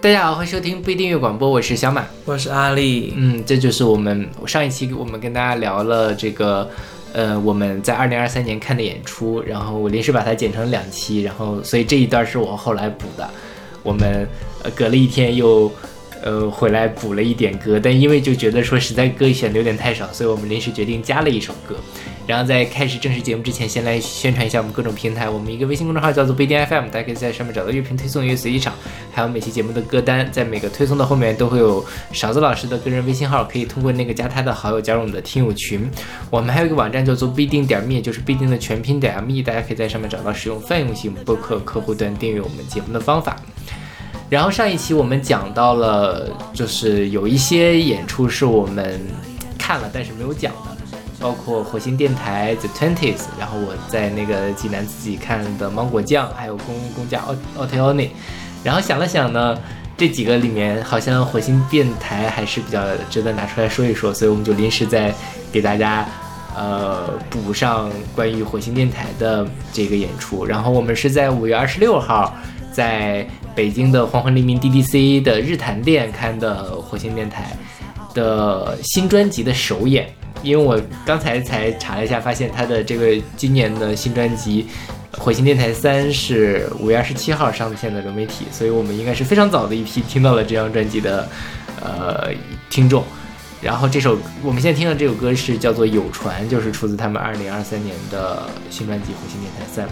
大家好，欢迎收听不一定乐广播，我是小马，我是阿丽。嗯，这就是我们上一期我们跟大家聊了这个，呃，我们在二零二三年看的演出，然后我临时把它剪成两期，然后所以这一段是我后来补的。我们呃隔了一天又呃回来补了一点歌，但因为就觉得说实在歌选的有点太少，所以我们临时决定加了一首歌。然后在开始正式节目之前，先来宣传一下我们各种平台。我们一个微信公众号叫做不一定 FM，大家可以在上面找到乐评推送、乐随机场，还有每期节目的歌单。在每个推送的后面都会有勺子老师的个人微信号，可以通过那个加他的好友加入我们的听友群。我们还有一个网站叫做不一定点 me，就是必定的全拼点 me，大家可以在上面找到使用泛用型播客客户端订阅我们节目的方法。然后上一期我们讲到了，就是有一些演出是我们看了但是没有讲的。包括火星电台 The Twenties，然后我在那个济南自己看的芒果酱，还有公公家奥奥特奥内，然后想了想呢，这几个里面好像火星电台还是比较值得拿出来说一说，所以我们就临时在给大家呃补上关于火星电台的这个演出。然后我们是在五月二十六号在北京的黄昏黎明 DDC 的日坛店看的火星电台的新专辑的首演。因为我刚才才查了一下，发现他的这个今年的新专辑《火星电台三》是五月二十七号上线的流媒体，所以我们应该是非常早的一批听到了这张专辑的呃听众。然后这首我们现在听的这首歌是叫做《有船》，就是出自他们二零二三年的新专辑《火星电台三》。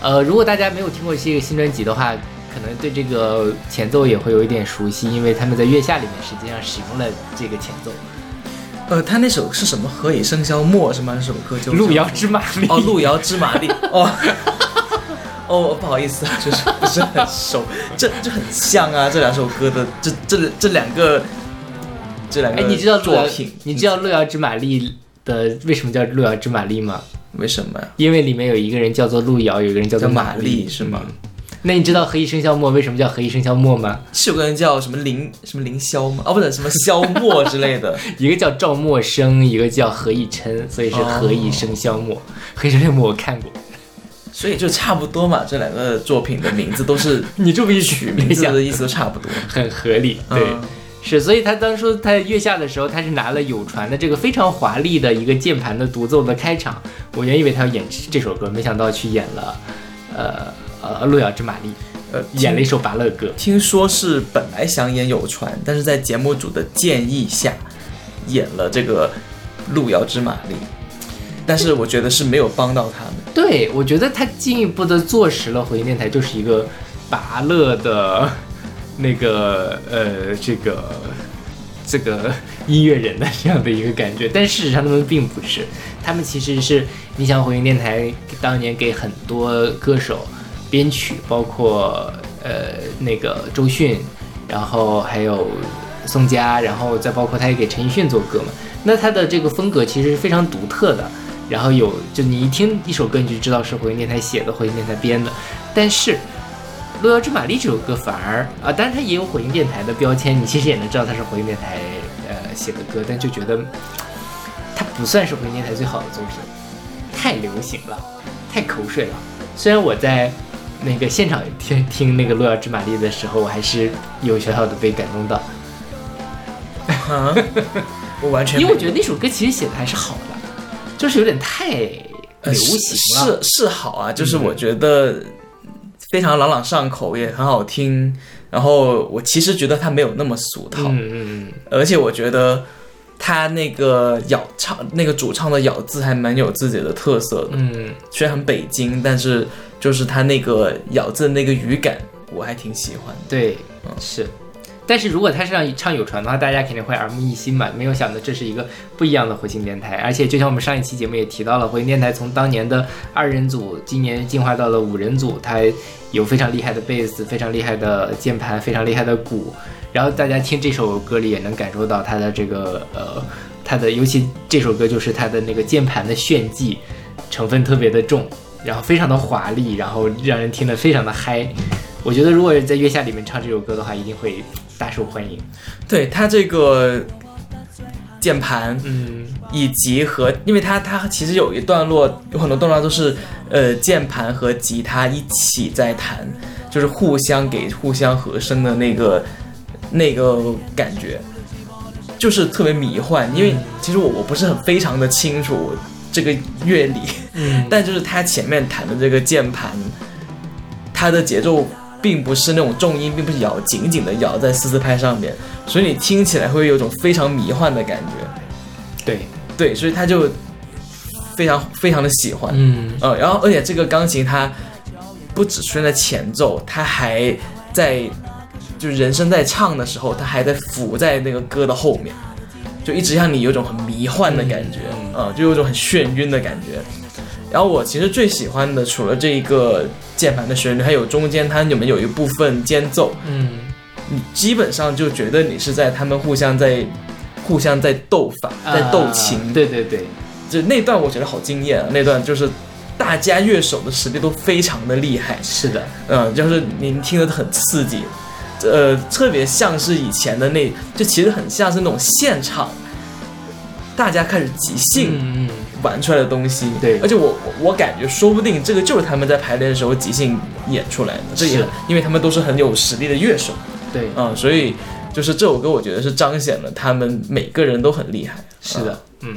呃，如果大家没有听过这个新专辑的话，可能对这个前奏也会有一点熟悉，因为他们在月下里面实际上使用了这个前奏。呃，他那首是什么？何以笙箫默是吗？那首歌就《路遥知马力》哦，《路遥知马力》哦哦，不好意思啊，就是不是很熟，这这很像啊，这两首歌的这这这两个这两个哎，你知道作品？你知道《路遥知马力》的为什么叫《路遥知马力》吗？为什么呀？因为里面有一个人叫做路遥，有一个人叫做马力，是吗？那你知道何以笙箫默为什么叫何以笙箫默吗？是有个人叫什么凌什么凌霄吗？哦，不对什么萧默之类的，一个叫赵默笙，一个叫何以琛，所以是何以笙箫默。何以笙箫默我看过，所以就差不多嘛。这两个作品的名字都是 你这么一取名字的意思都差不多，很合理。对，是，所以他当初他月下的时候，他是拿了有传的这个非常华丽的一个键盘的独奏的开场。我原以为他要演这首歌，没想到去演了，呃呃，路遥知马力。呃演了一首拔乐歌，听说是本来想演有传，但是在节目组的建议下，演了这个路遥知马力，但是我觉得是没有帮到他们。对，我觉得他进一步的坐实了回音电台就是一个拔乐的那个呃这个这个音乐人的这样的一个感觉，但事实上他们并不是，他们其实是你想回音电台当年给很多歌手。编曲包括呃那个周迅，然后还有宋佳，然后再包括他也给陈奕迅做歌嘛。那他的这个风格其实是非常独特的。然后有就你一听一首歌你就知道是火星电台写的，火星电台编的。但是《路遥知马力》这首歌反而啊，当然它也有火星电台的标签，你其实也能知道它是火星电台呃写的歌，但就觉得它不算是火星电台最好的作品，太流行了，太口水了。虽然我在。那个现场听听那个《路遥知马力》的时候，我还是有小小的被感动到。我完全因为我觉得那首歌其实写的还是好的，就是有点太流行了。是是好啊，就是我觉得非常朗朗上口，也很好听。然后我其实觉得它没有那么俗套，嗯嗯嗯，而且我觉得他那个咬唱那个主唱的咬字还蛮有自己的特色的。嗯，虽然很北京，但是。就是他那个咬字那个语感，我还挺喜欢。对，嗯是。但是如果他是让唱有传的话，大家肯定会耳目一新嘛。没有想到这是一个不一样的火星电台，而且就像我们上一期节目也提到了，火星电台从当年的二人组，今年进化到了五人组，它有非常厉害的贝斯，非常厉害的键盘，非常厉害的鼓。然后大家听这首歌里也能感受到它的这个呃，它的尤其这首歌就是它的那个键盘的炫技成分特别的重。然后非常的华丽，然后让人听得非常的嗨。我觉得如果在月下里面唱这首歌的话，一定会大受欢迎。对他这个键盘，嗯，以及和，因为他他其实有一段落，有很多段落都是呃键盘和吉他一起在弹。就是互相给互相和声的那个那个感觉，就是特别迷幻。因为其实我我不是很非常的清楚这个乐理，嗯 但就是他前面弹的这个键盘，它的节奏并不是那种重音，并不是咬紧紧的咬在四四拍上面，所以你听起来会有一种非常迷幻的感觉。对，对，所以他就非常非常的喜欢。嗯呃，然后而且这个钢琴它不只出现在前奏，它还在就是人声在唱的时候，它还在浮在那个歌的后面，就一直让你有种很迷幻的感觉，嗯。啊、就有种很眩晕的感觉。然后我其实最喜欢的，除了这一个键盘的旋律，还有中间它里面有一部分间奏，嗯。你基本上就觉得你是在他们互相在互相在斗法，在斗琴，啊对对对，就那段我觉得好惊艳啊！那段就是大家乐手的实力都非常的厉害，是的，嗯，就是您听得很刺激，呃，特别像是以前的那，就其实很像是那种现场，大家开始即兴玩出来的东西。对。而且我我我感觉说不定这个就是他们在排练的时候即兴演出来的，这也是因为他们都是很有实力的乐手，对，嗯，所以就是这首歌我觉得是彰显了他们每个人都很厉害。是的，嗯。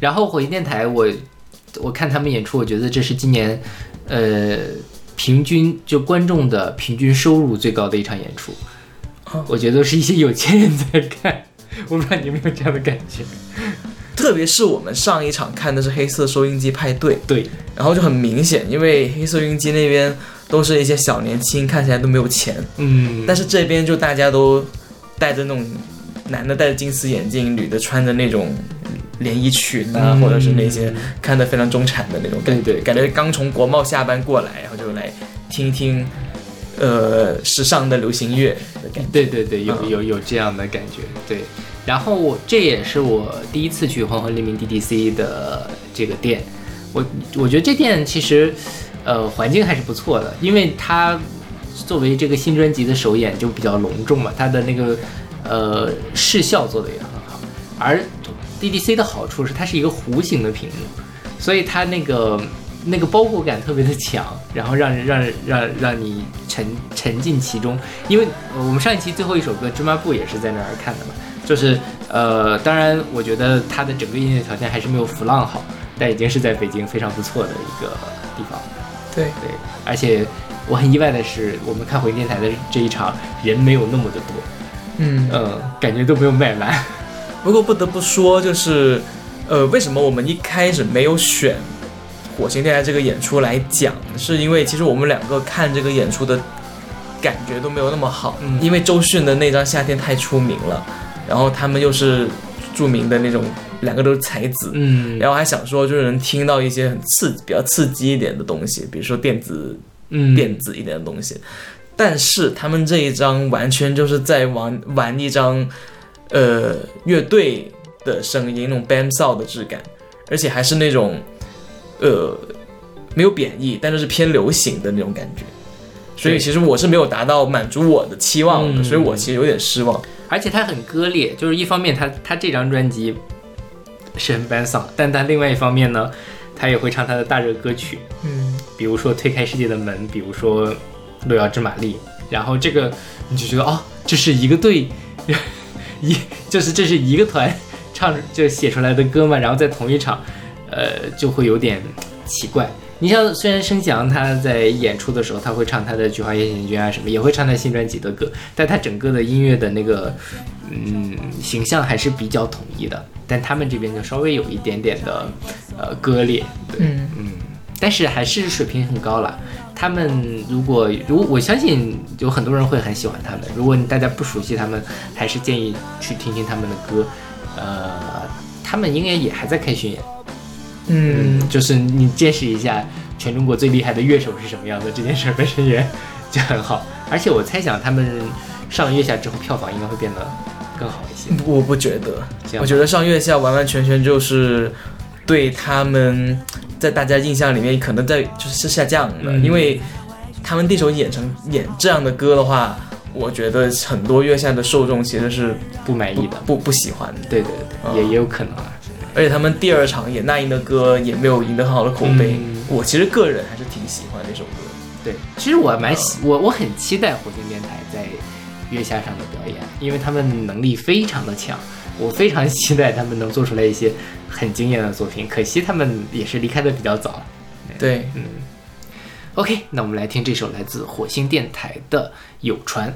然后火星电台我，我看他们演出，我觉得这是今年，呃，平均就观众的平均收入最高的一场演出。哦我觉得都是一些有钱人在看，我不知道你有没有这样的感觉？特别是我们上一场看的是黑色收音机派对，对，然后就很明显，因为黑色收音机那边都是一些小年轻，看起来都没有钱，嗯，但是这边就大家都戴着那种男的戴着金丝眼镜，女的穿着那种连衣裙啊，嗯或者是那些看的非常中产的那种感觉，对对感觉刚从国贸下班过来，然后就来听一听，呃，时尚的流行乐的感觉。对对对，有嗯有有这样的感觉，对。然后我这也是我第一次去黄河黎明 DDC 的这个店，我我觉得这店其实，呃，环境还是不错的，因为它作为这个新专辑的首演就比较隆重嘛，它的那个呃视效做的也很好，而 DDC 的好处是它是一个弧形的屏幕，所以它那个那个包裹感特别的强，然后让让让让你沉沉浸其中。因为呃我们上一期最后一首歌《芝麻布》也是在那儿看的嘛，就是呃，当然我觉得它的整个音乐条件还是没有浮浪好，但已经是在北京非常不错的一个地方。对，对，而且我很意外的是，我们看回电台的这一场人没有那么的多，嗯，嗯，感觉都没有卖完。不过不得不说，就是，呃，为什么我们一开始没有选火星电台这个演出来讲，是因为其实我们两个看这个演出的感觉都没有那么好，嗯。因为周迅的那张《夏天》太出名了，然后他们又是著名的那种，两个都是才子，嗯，然后还想说就是能听到一些很刺比较刺激一点的东西，比如说电子嗯，电子一点的东西，但是他们这一张完全就是在玩玩一张，呃，乐队的声音那种 band sound 的质感，而且还是那种，呃，没有贬义，但是是偏流行的那种感觉。所以其实我是没有达到满足我的期望的，嗯。所以我其实有点失望。而且它很割裂，就是一方面它它这张专辑是很 band song，但它另外一方面呢，它也会唱它的大热歌曲，嗯，比如说推开世界的门，比如说路遥知马力，然后这个你就觉得哦，这是一个队，一 就是这是一个团唱就写出来的歌嘛，然后在同一场，呃，就会有点奇怪。你像虽然申翔他在演出的时候他会唱他的《菊花夜行军》啊什么，也会唱他新专辑的歌，但他整个的音乐的那个嗯形象还是比较统一的，但他们这边就稍微有一点点的呃割裂，对，嗯嗯，但是还是水平很高了。他们如果如我相信有很多人会很喜欢他们，如果你大家不熟悉他们，还是建议去听听他们的歌。呃，他们应该也还在开巡演，嗯，就是你见识一下全中国最厉害的乐手是什么样的，这件事儿本身也就很好。而且我猜想他们上了月下之后，票房应该会变得更好一些。我不觉得，我觉得上月下完完全全就是对他们在大家印象里面可能在就是下降的，嗯。因为他们第一首演成演这样的歌的话，我觉得很多月下的受众其实是不不满意的，不不喜欢的，对对对，也也有可能啊。而且他们第二场演那英的歌也没有赢得很好的口碑，嗯。我其实个人还是挺喜欢那首歌。对，其实我蛮喜我我很期待火星电台在月下上的表演，因为他们能力非常的强，我非常 期待他们能做出来一些很惊艳的作品。可惜他们也是离开的比较早。对，嗯，OK，那我们来听这首来自火星电台的《有船》。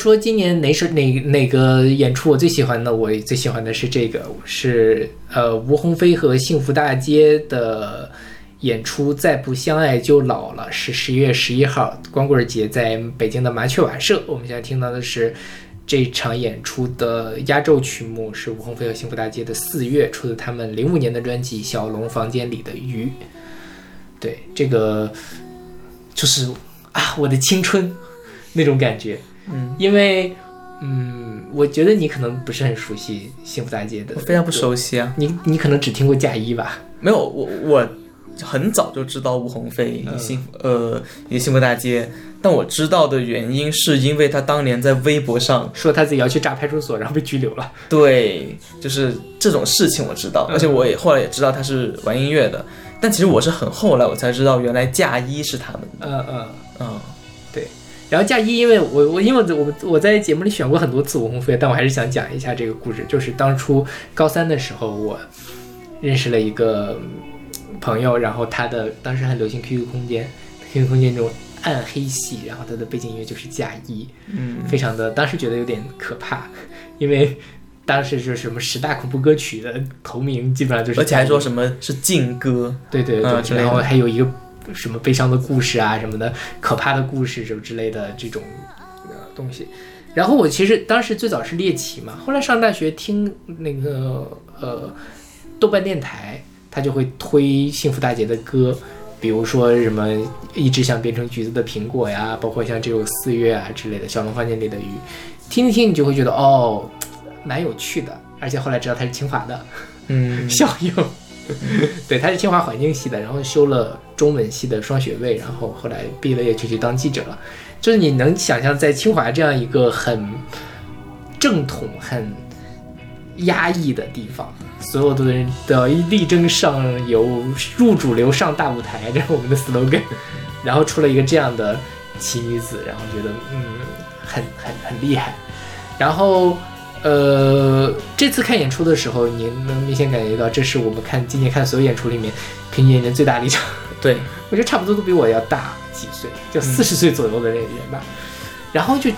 说今年哪首哪哪个演出我最喜欢的，我最喜欢的是这个，是呃吴鸿飞和幸福大街的演出《再不相爱就老了》，是十一月十一号光棍节在北京的麻雀瓦舍。我们现在听到的是这场演出的压轴曲目是吴鸿飞和幸福大街的《四月》，出自他们零五年的专辑《小龙房间里的鱼》。对，这个就是啊，我的青春那种感觉。嗯，因为嗯，我觉得你可能不是很熟悉幸福大街的我，非常不熟悉啊。你你可能只听过嫁衣吧？没有，我我很早就知道吴鸿飞嗯幸福、呃也幸福大街，但我知道的原因是因为他当年在微博上说他自己要去炸派出所，然后被拘留了。对，就是这种事情我知道，嗯而且我也后来也知道他是玩音乐的，但其实我是很后来我才知道原来嫁衣是他们的，嗯嗯。嗯然后嫁衣，因为我我因为我我我在节目里选过很多次吴鸿飞，但我还是想讲一下这个故事。就是当初高三的时候，我认识了一个嗯朋友，然后他的当时很流行 QQ 空间，QQ 空间这种暗黑系，然后他的背景音乐就是嫁衣，嗯。非常的当时觉得有点可怕，因为当时是什么十大恐怖歌曲的头名基本上就是，而且还说什么是禁歌，对对对，然后还有一个什么悲伤的故事啊什么的，可怕的故事什么之类的这种呃东西。然后我其实当时最早是猎奇嘛，后来上大学听那个呃豆瓣电台，他就会推幸福大姐的歌，比如说什么一直想变成橘子的苹果呀，包括像这种四月啊之类的，小龙房间里的鱼，听一听你就会觉得哦，蛮有趣的，而且后来知道他是清华的，嗯校友。对，他是清华环境系的，然后修了中文系的双学位，然后后来毕了业就去当记者了。就是你能想象，在清华这样一个很正统、很压抑的地方，所有的人都要力争上游、入主流、上大舞台，这是我们的 slogan。然后出了一个这样的奇女子，然后觉得嗯，很很很厉害。然后呃，这次看演出的时候，你能明显感觉到，这是我们看今年看所有演出里面平均年龄最大的一场。对，我觉得差不多都比我要大几岁，就四十岁左右的那个人吧。然后就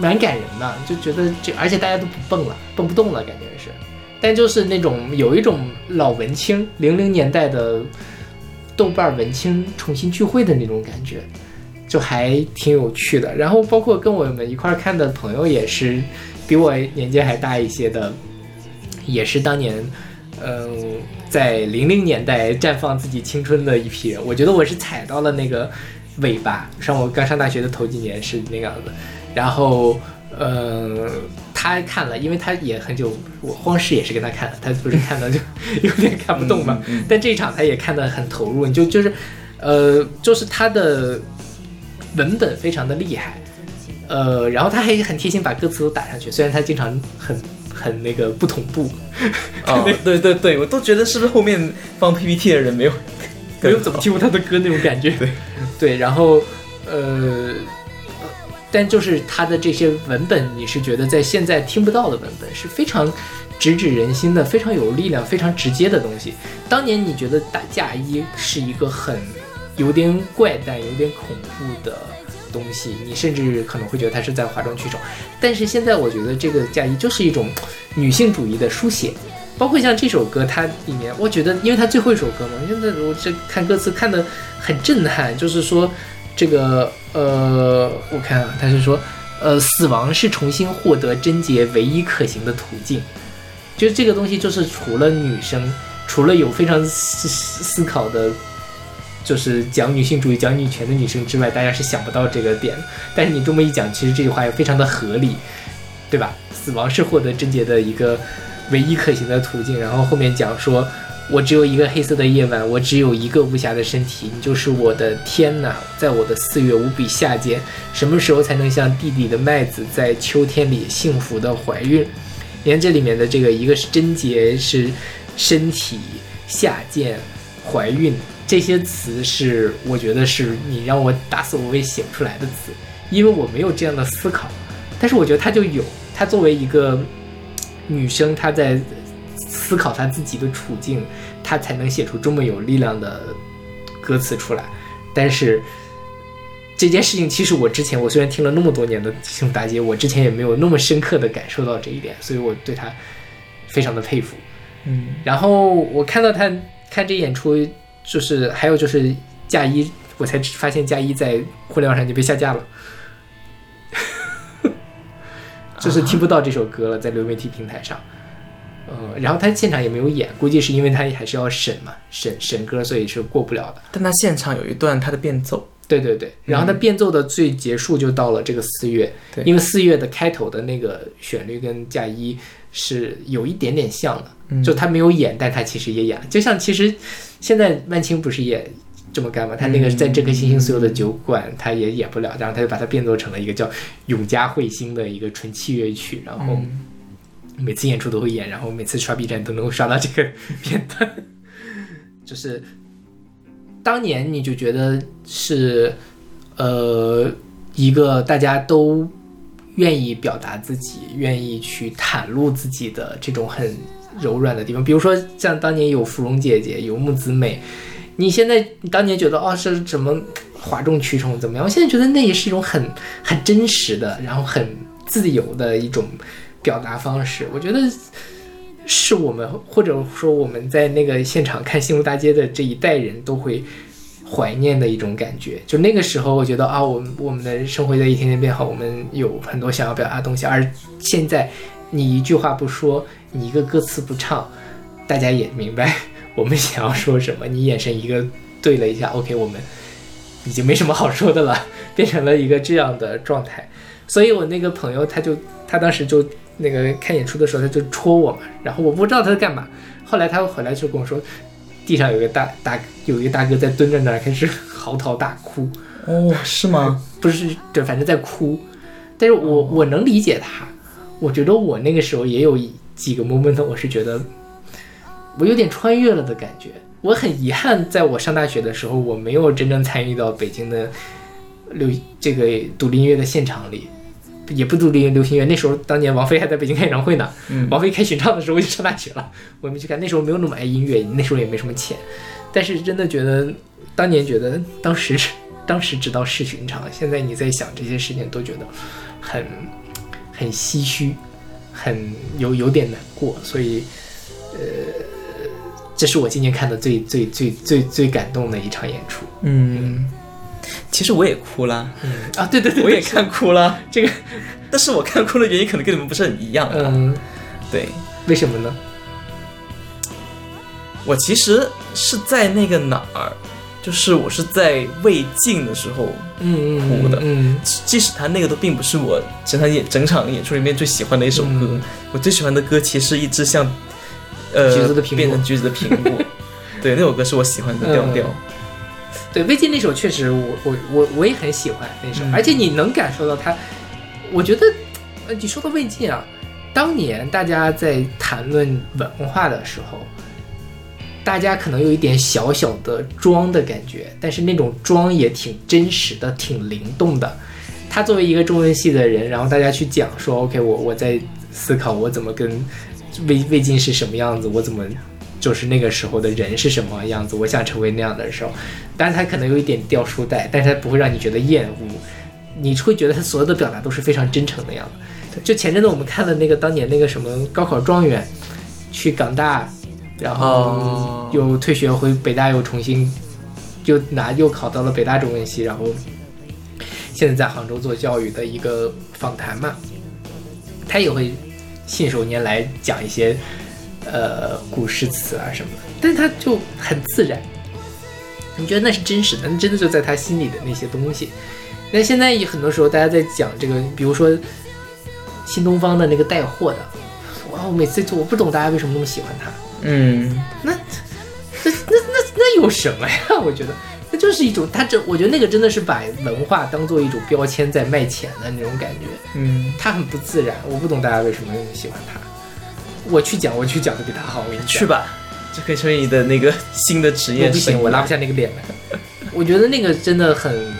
蛮感人的，就觉得这，而且大家都不蹦了，蹦不动了，感觉是。但就是那种有一种老文青，零零年代的豆瓣文青重新聚会的那种感觉，就还挺有趣的。然后包括跟我们一块儿看的朋友也是比我年纪还大一些的，也是当年。嗯，在零零年代绽放自己青春的一批人，我觉得我是踩到了那个尾巴。像我刚上大学的头几年是那样子，然后，呃，他看了，因为他也很久，我荒视也是跟他看的，他不是看的就 有点看不懂嘛。但这一场他也看得很投入，就就是，呃，就是他的文本非常的厉害，呃，然后他还很贴心把歌词都打上去，虽然他经常很很那个不同步，哦，对对对，我都觉得是不是后面放 PPT 的人没有 没有怎么听过他的歌那种感觉。对，对，然后呃，但就是他的这些文本，你是觉得在现在听不到的文本，是非常直指人心的，非常有力量、非常直接的东西。当年你觉得打嫁衣是一个很有点怪诞、有点恐怖的。东西，你甚至可能会觉得他是在哗众取宠，但是现在我觉得这个嫁衣就是一种女性主义的书写，包括像这首歌，它里面，我觉得，因为它最后一首歌嘛，现在我这看歌词看的很震撼，就是说这个呃，我看啊，他是说，呃，死亡是重新获得贞洁唯一可行的途径，就是这个东西，就是除了女生，除了有非常思思考的。就是讲女性主义、讲女权的女生之外，大家是想不到这个点。但是你这么一讲，其实这句话也非常的合理，对吧？死亡是获得贞洁的一个唯一可行的途径。然后后面讲说，我只有一个黑色的夜晚，我只有一个无瑕的身体，你就是我的天呐！在我的四月无比下贱，什么时候才能像地里的麦子在秋天里幸福的怀孕？你看这里面的这个，一个是贞洁，是身体下贱，怀孕。这些词是我觉得是你让我打死我也写不出来的词，因为我没有这样的思考。但是我觉得他就有，他作为一个女生，她在思考她自己的处境，她才能写出这么有力量的歌词出来。但是这件事情，其实我之前我虽然听了那么多年的《幸福大街》，我之前也没有那么深刻的感受到这一点，所以我对她非常的佩服。嗯，然后我看到她看这演出。就是还有就是嫁衣，我才发现嫁衣在互联网上就被下架了。就是听不到这首歌了，在流媒体平台上。嗯，然后他现场也没有演，估计是因为他还是要审嘛，审审歌，所以是过不了的。但他现场有一段他的变奏，对对对，然后他变奏的最结束就到了这个四月，对因为四月的开头的那个旋律跟嫁衣是有一点点像的，嗯就他没有演，但他其实也演了，就像其实现在万青不是也这么干吗？他那个在这颗星星所有的酒馆他也演不了，然后他就把它变作成了一个叫《永嘉彗星》的一个纯器乐曲，然后嗯每次演出都会演，然后每次刷 B 站都能够刷到这个片段，就是当年你就觉得是呃一个大家都愿意表达自己、愿意去袒露自己的这种很柔软的地方，比如说像当年有芙蓉姐姐，有木子美，你现在你当年觉得哦是怎么哗众取宠怎么样？我现在觉得那也是一种很很真实的，然后很自由的一种表达方式。我觉得是我们或者说我们在那个现场看《幸福大街》的这一代人都会怀念的一种感觉。就那个时候，我觉得啊，我们我们的生活在一天天变好，我们有很多想要表达的东西，而现在你一句话不说，你一个歌词不唱，大家也明白我们想要说什么。你眼神一个对了一下，OK，我们已经没什么好说的了，变成了一个这样的状态。所以我那个朋友他就他当时就那个看演出的时候他就戳我嘛，然后我不知道他在干嘛。后来他回来就跟我说，地上有个大大有一个大哥在蹲着那儿开始 嚎啕大哭，哦，是吗？不是对，反正在哭。但是我我能理解他，我觉得我那个时候也有几个 moment，我是觉得我有点穿越了的感觉。我很遗憾，在我上大学的时候，我没有真正参与到北京的流这个独立音乐的现场里，也不独立流行乐。那时候当年王菲还在北京开演唱会呢，嗯王菲开巡唱的时候我就上大学了，我也没去看。那时候没有那么爱音乐，那时候也没什么钱，但是真的觉得当年觉得当时当时知道是寻常，现在你在想这些事情都觉得很很唏嘘，很有有点难过，所以呃，这是我今年看的最最最最最感动的一场演出。嗯，其实我也哭了，嗯。啊，对对对，我也看哭了，这个，但是我看哭的原因可能跟你们不是很一样。嗯，对。为什么呢？我其实是在那个哪儿，就是我是在未尽的时候，嗯嗯哭的。嗯即使他那个都并不是我整场演整场演出里面最喜欢的一首歌，嗯。我最喜欢的歌其实是一只像呃橘子的苹果变成橘子的苹果，对，那首歌是我喜欢的调调。对，魏晋那首确实我，我我我也很喜欢那首，嗯而且你能感受到他，我觉得，呃，你说到魏晋啊，当年大家在谈论文化的时候，大家可能有一点小小的装的感觉，但是那种装也挺真实的，挺灵动的。他作为一个中文系的人，然后大家去讲说，OK，我我在思考我怎么跟魏魏晋是什么样子，我怎么就是那个时候的人是什么样子，我想成为那样的时候，当然他可能有一点掉书袋，但是他不会让你觉得厌恶，你会觉得他所有的表达都是非常真诚的样子。就前阵子我们看了那个当年那个什么高考状元，去港大，然后哦。又退学回北大，又重新又拿又考到了北大中文系，然后现在在杭州做教育的一个访谈嘛，他也会信手拈来讲一些呃古诗词啊什么的，但是他就很自然，你觉得那是真实的，那真的就在他心里的那些东西。那现在有很多时候大家在讲这个，比如说新东方的那个带货的，哇，我每次就我不懂大家为什么那么喜欢他，嗯，那那那那那有什么呀？我觉得那就是一种，他这我觉得那个真的是把文化当做一种标签在卖钱的那种感觉，嗯，他很不自然，我不懂大家为什么那么喜欢他。我去讲，我去讲的比他好，我跟你讲。去吧，这可以成为你的那个新的职业 不行，我拉不下那个脸来。我觉得那个真的很，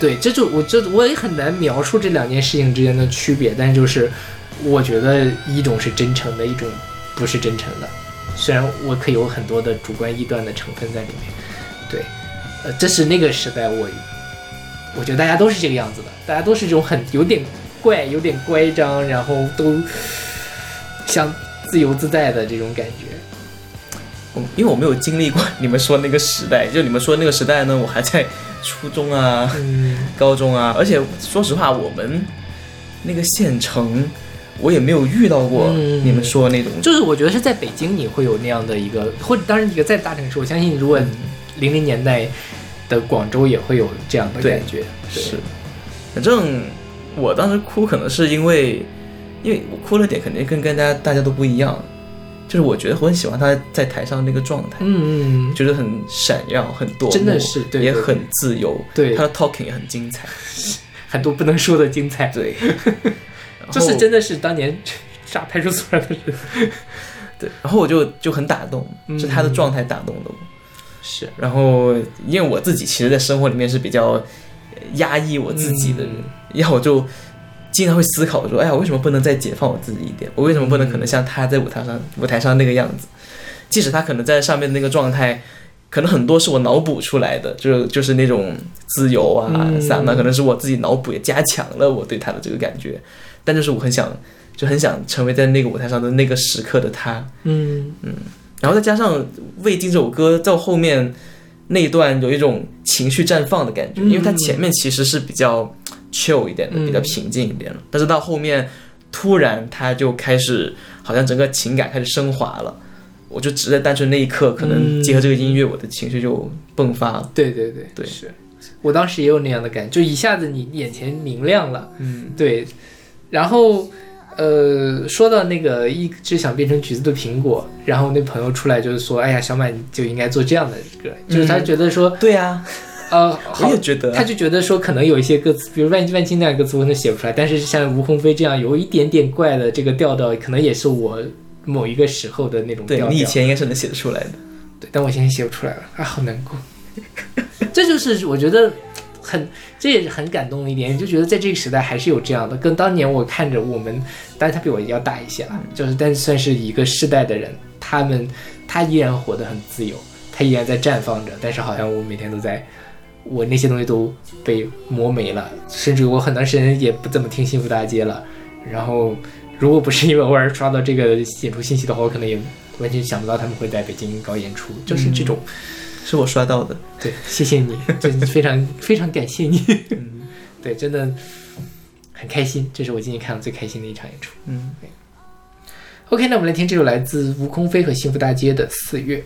对，这就我这我也很难描述这两件事情之间的区别，但就是我觉得一种是真诚的，一种不是真诚的。虽然我可以有很多的主观臆断的成分在里面，对，呃，这是那个时代我，我觉得大家都是这个样子的，大家都是这种很有点怪、有点乖张，然后都像自由自在的这种感觉。我因为我没有经历过 你们说那个时代，就你们说那个时代呢，我还在初中啊、嗯。高中啊，而且说实话，我们那个县城，我也没有遇到过嗯。你们说的那种，就是我觉得是在北京你会有那样的一个，或者当然一个在大城市，我相信如果零零年代的广州也会有这样的感觉。是，反正我当时哭可能是因为，因为我哭了点肯定跟跟大家大家都不一样，就是我觉得我很喜欢他在台上那个状态，嗯嗯，觉得很闪耀，很夺目，真的是对对也很自由，对。他的 talking 也很精彩，很多不能说的精彩，对，就是真的的是当年炸派出所上的人。对，然后我就就很打动，嗯。是他的状态打动了我。是，然后，因为我自己其实，在生活里面是比较呃压抑我自己的人，嗯。然后我就经常会思考说，哎呀，为什么不能再解放我自己一点？我为什么不能可能像他在舞台上舞台上那个样子？即使他可能在上面的那个状态，可能很多是我脑补出来的，就是就是那种自由啊、嗯散漫，可能是我自己脑补也加强了我对他的这个感觉。但就是我很想，就很想成为在那个舞台上的那个时刻的他。嗯嗯然后再加上《未定》这首歌到后面那一段有一种情绪绽放的感觉，嗯因为它前面其实是比较 chill 一点的，嗯比较平静一点了，但是到后面突然他就开始好像整个情感开始升华了。我就只在单纯那一刻，可能嗯。结合这个音乐，我的情绪就迸发了。对对对对。是。我当时也有那样的感觉，就一下子你眼前明亮了。嗯，对，然后呃，说到那个一只想变成橘子的苹果，然后那朋友出来就是说，哎呀，小满你就应该做这样的歌，就是他觉得说，对呀、呃，我好也，觉得啊，他就觉得说可能有一些歌词，比如万万青那样的歌词我可能写不出来，但是像吴鸿飞这样有一点点怪的这个调调，可能也是我某一个时候的那种调调。对你以前应该是能写得出来的。对，但我现在写不出来了啊，好难过。这就是我觉得很，这也是很感动的一点，就觉得在这个时代还是有这样的，跟当年我看着我们，当然他比我要大一些了，就是但算是一个世代的人，他们他依然活得很自由，他依然在绽放着，但是好像我每天都在。我那些东西都被磨没了，甚至我很长时间也不怎么听幸福大街了。然后，如果不是因为偶尔刷到这个演出信息的话，我可能也完全想不到他们会在北京搞演出，就是这种。是我刷到的，对，谢谢你，非常非常感谢你。嗯 对，真的很开心，这是我今年看到最开心的一场演出。嗯，OK，那我们来听这首来自吴空飞和幸福大街的《四月》。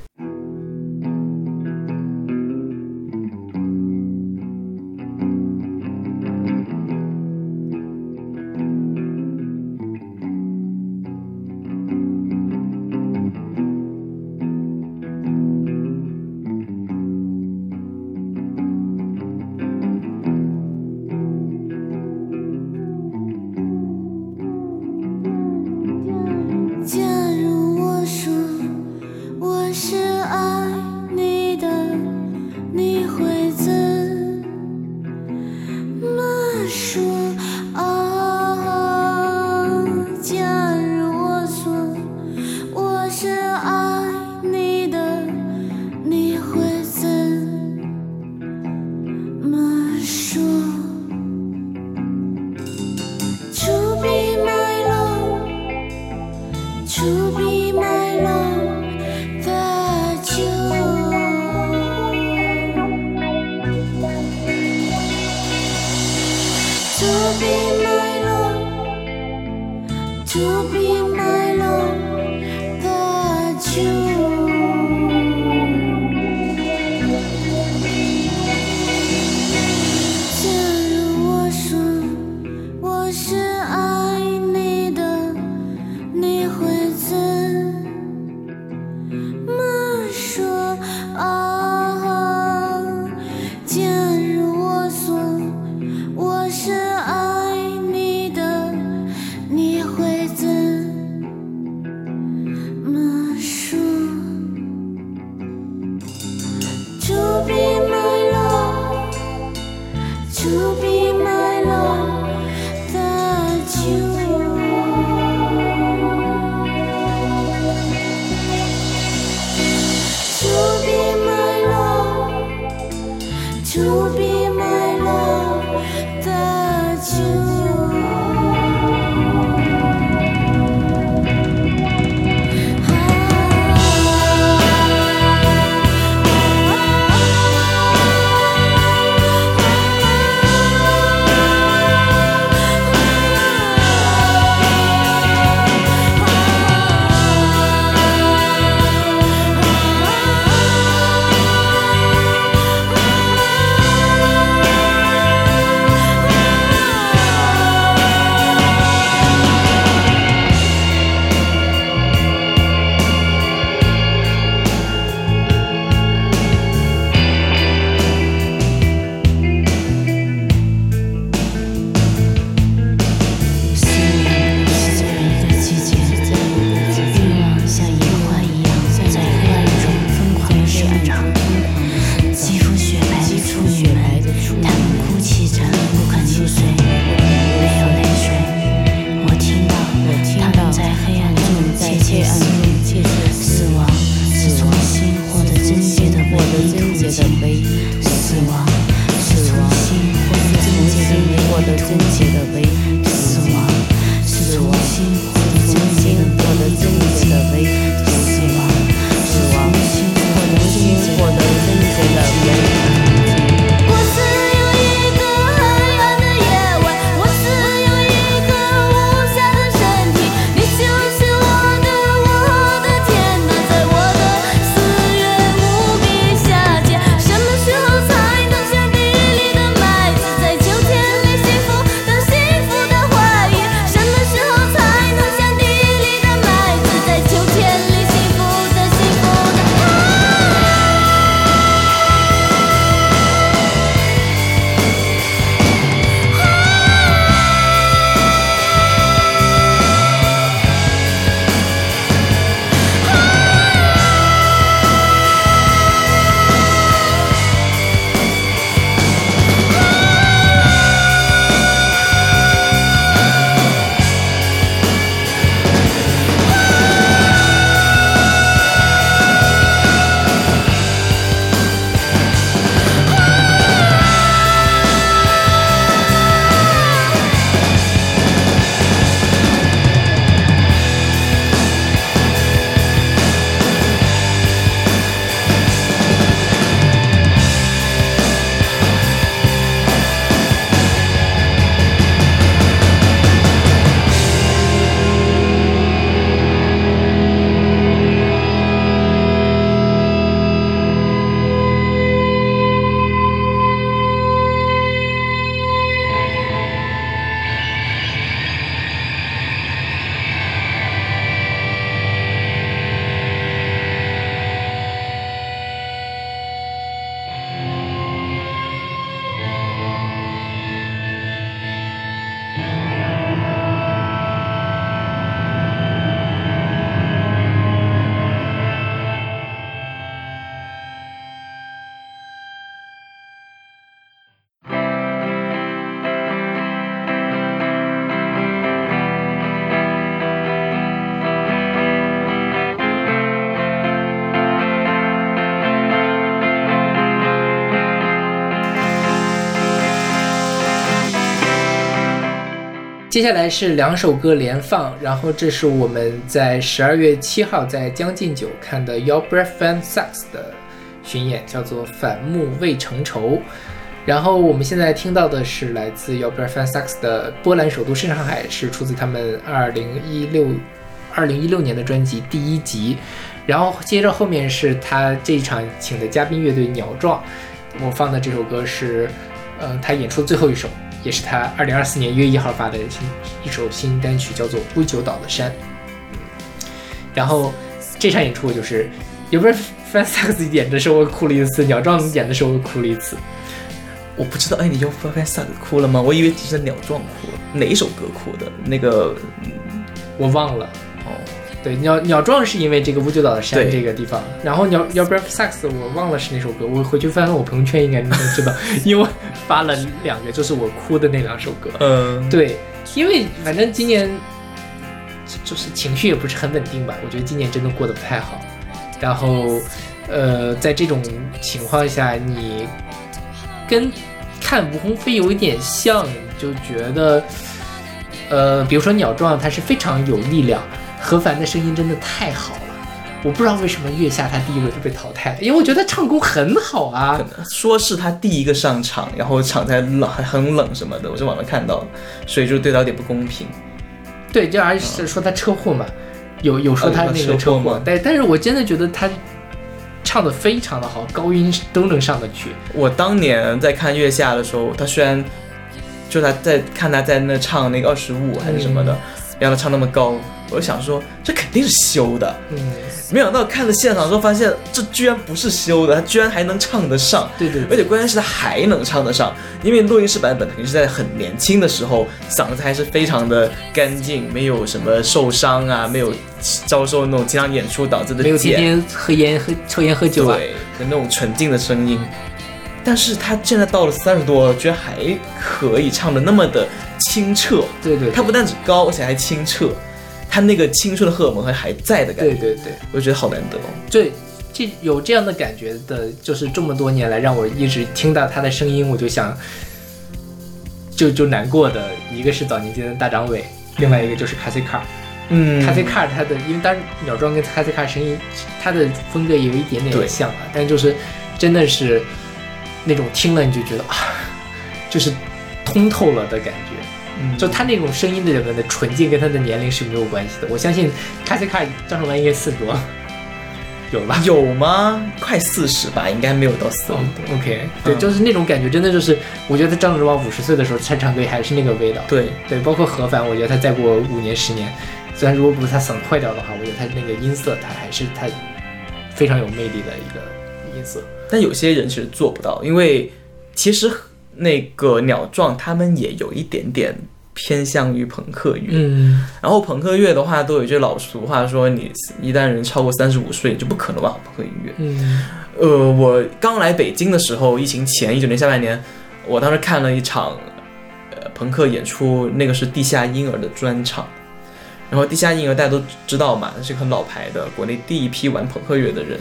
接下来是两首歌连放，然后这是我们在十二月七号在将进酒看的 Your Breath Fan Sucks 的巡演，叫做《反目未成仇》。然后我们现在听到的是来自 Your Breath Fan Sucks 的《波兰首都是上海》，是出自他们二零一六二零一六年的专辑第一集。然后接着后面是他这一场请的嘉宾乐队鸟壮，我放的这首歌是，呃，他演出的最后一首，也是他二零二四年一月一号发的新一首新单曲，叫做《不久岛的山》。然后这场演出我就是，有不是 Fan Sax 演的时候我哭了一次，鸟壮演的时候我哭了一次。我不知道，哎，你用 f a s a 哭了吗？我以为只是鸟壮哭了，哪一首歌哭的？那个我忘了。哦，对，鸟鸟壮是因为这个乌九岛的山这个地方，然后鸟要不然 sax 我忘了是哪首歌，我回去翻翻我朋友圈应该能知道，因为我发了两个，就是我哭的那两首歌。嗯，对，因为反正今年就就是情绪也不是很稳定吧，我觉得今年真的过得不太好。然后，呃，在这种情况下，你跟看吴鸿飞有一点像，就觉得，呃，比如说鸟壮，他是非常有力量，何凡的声音真的太好了。我不知道为什么月下他第一轮就被淘汰了，因为我觉得他唱功很好啊。说是他第一个上场，然后场在冷，还很冷什么的，我在网上看到的，所以就对他有点不公平。对，就而是说他车祸嘛，有有说他啊那个车祸但但是我真的觉得他唱的非常的好，高音都能上得去。我当年在看月下的时候，他虽然就他在看他在那唱那个二十五还是什么的，让他唱那么高，我就想说这肯定是修的，嗯，没想到看了现场之后发现这居然不是修的，他居然还能唱得上。对对而且关键是他还能唱得上，因为录音室版本肯定是在很年轻的时候，嗓子还是非常的干净，没有什么受伤啊，没有遭受那种经常演出导致的没有天茧天喝烟喝抽烟喝酒啊。对的那种纯净的声音。但是他现在到了三十多，居然还可以唱的那么的清澈。对对，他不但只高，而且还清澈，他那个青春的荷尔蒙还还在的感觉，对对对，我觉得好难得哦。对，这有这样的感觉的，就是这么多年来让我一直听到他的声音，我就想，就就难过的一个是早年间的大张伟，另外一个就是卡西卡。嗯卡西卡他的，因为当然鸟庄跟卡西卡声音，他的风格也有一点点像啊，但就是真的是那种听了你就觉得啊，就是通透了的感觉。嗯就他那种声音的人的纯净跟他的年龄是没有关系的。我相信卡西卡张守文应该四十多，有吧？有吗？快四十吧，应该没有到四十多。OK，对，嗯就是那种感觉，真的就是，我觉得张哲王五十岁的时候唱唱歌还是那个味道。对，对，包括何凡，我觉得他再过五年十年，虽然如果不是他嗓子坏掉的话，我觉得他那个音色，他还是他非常有魅力的一个音色。但有些人其实做不到，因为其实那个鸟壮他们也有一点点偏向于朋克乐。嗯，然后朋克乐的话，都有一句老俗话说，你一旦人超过三十五岁，就不可能玩朋克音乐。嗯呃，我刚来北京的时候，疫情前一九年下半年，我当时看了一场呃朋克演出，那个是地下婴儿的专场。然后地下婴儿大家都知道嘛，是个很老牌的国内第一批玩朋克乐的人。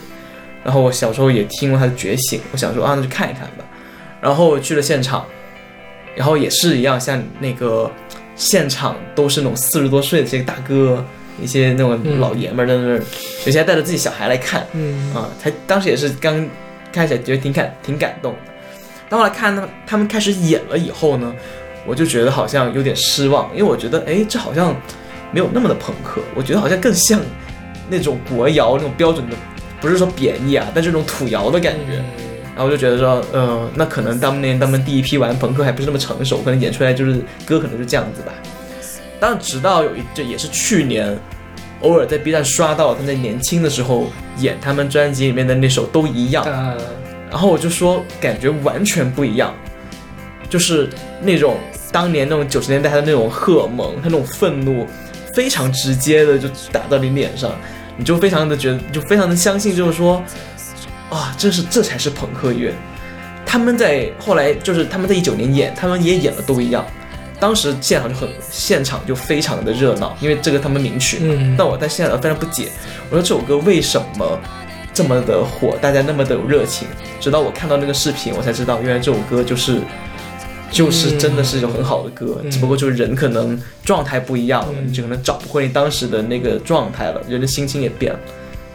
然后我小时候也听过他的觉醒，我想说啊，那就看一看吧。然后我去了现场，然后也是一样，像那个现场都是那种四十多岁的这些大哥，一些那种老爷们儿在那儿，有些还带着自己小孩来看。嗯。啊，他当时也是刚开始觉得挺感挺感动的，当后来看他他们开始演了以后呢，我就觉得好像有点失望，因为我觉得哎，这好像没有那么的朋克，我觉得好像更像那种国谣那种标准的，不是说贬义啊，但这种土窑的感觉。然后我就觉得说，呃，那可能当年他们第一批玩朋克还不是那么成熟，可能演出来就是歌可能就这样子吧。但，直到有一这也是去年，偶尔在 B 站刷到他在年轻的时候演他们专辑里面的那首都一样，呃，然后我就说感觉完全不一样，就是那种当年那种九十年代他的那种荷尔蒙，他那种愤怒，非常直接的就打到你脸上，你就非常的觉得，就非常的相信，就是说，啊，真是这才是朋克乐。他们在后来就是他们在一九年演，他们也演了都一样，当时现场就很现场就非常的热闹，因为这个他们名曲。嗯但我在现场非常不解，我说这首歌为什么这么的火，大家那么的有热情？直到我看到那个视频，我才知道原来这首歌就是就是真的是一首很好的歌，嗯只不过就是人可能状态不一样了，嗯你就可能找不回当时的那个状态了，人的心情也变了。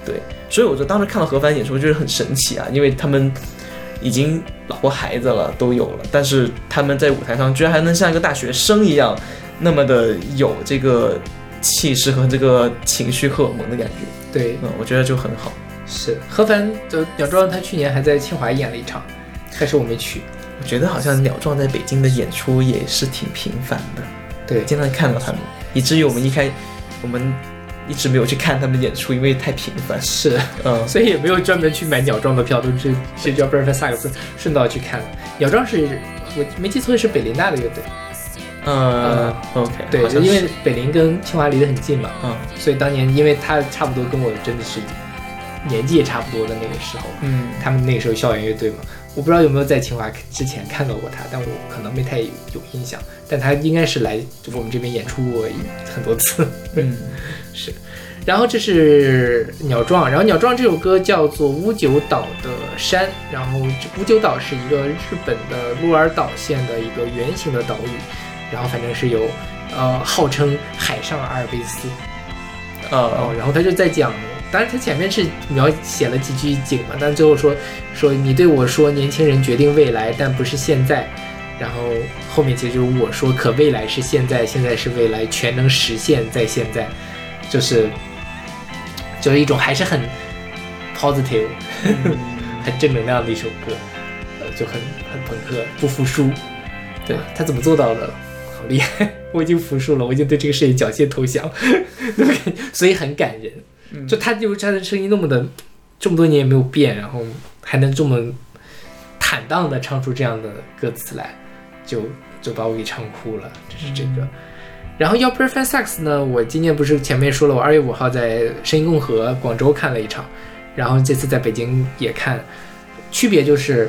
对，所以我就当时看到何凡演出就是很神奇啊，因为他们已经老婆孩子了都有了，但是他们在舞台上居然还能像一个大学生一样，那么的有这个气势和这个情绪荷尔蒙的感觉，对，嗯，我觉得就很好。是何凡就鸟壮，他去年还在清华演了一场，但是我没去。我觉得好像鸟壮在北京的演出也是挺频繁的，对，经常看到他们，以至于我们一开我们一直没有去看他们演出，因为太频繁。是，嗯，所以也没有专门去买鸟壮的票，都是是叫 Perfect Sax 顺道去看。了。鸟壮是我没记错是北林大的乐队，呃，OK，对，好像因为北林跟清华离得很近嘛，嗯。所以当年因为他差不多跟我真的是年纪也差不多的那个时候，嗯。他们那个时候校园乐队嘛，我不知道有没有在清华之前看到过他，但我可能没太有印象，但他应该是来我们这边演出过很多次。嗯 是，然后这是鸟壮，然后鸟壮这首歌叫做乌九岛的山，然后这乌九岛是一个日本的鹿儿岛县的一个圆形的岛屿，然后反正是有呃号称海上阿尔卑斯，哦呃，然后他就在讲，当然他前面是描写了几句景嘛，但最后说说你对我说年轻人决定未来，但不是现在。然后后面其实就是我说，可未来是现在，现在是未来，全能实现在现在，就是就是一种还是很 positive、很正能量的一首歌，呃，就很很朋克，不服输。对啊他怎么做到的？好厉害！我已经服输了，我已经对这个事情缴械投降，所以很感人。就他就是他的声音那么的，这么多年也没有变，然后还能这么坦荡的唱出这样的歌词来，就就把我给唱哭了。这是这个。然后要 Perfect Sex 呢，我今年不是前面说了，我二月五号在声音共和广州看了一场，然后这次在北京也看，区别就是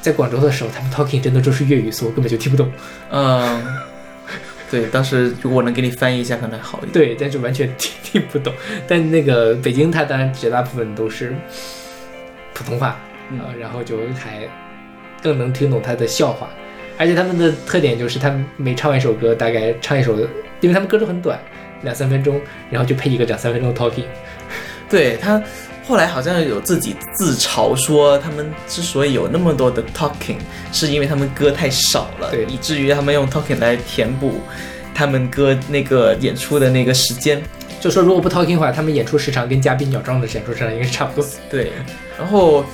在广州的时候，他们 talking 真的都是粤语，所以我根本就听不懂。嗯，对，当时如果我能给你翻译一下，可能还好一点。对，但是完全听 听不懂。但那个北京，它当然绝大部分都是普通话，嗯呃，然后就还更能听懂他的笑话。而且他们的特点就是，他们每唱完一首歌，大概唱一首，因为他们歌都很短，两三分钟，然后就配一个两三分钟的 talking。对他后来好像有自己自嘲说，他们之所以有那么多的 talking，是因为他们歌太少了，对以至于他们用 talking 来填补他们歌那个演出的那个时间。就说如果不 talking 的话，他们演出时长跟嘉宾鸟壮的演出时长应该是差不多。对，然后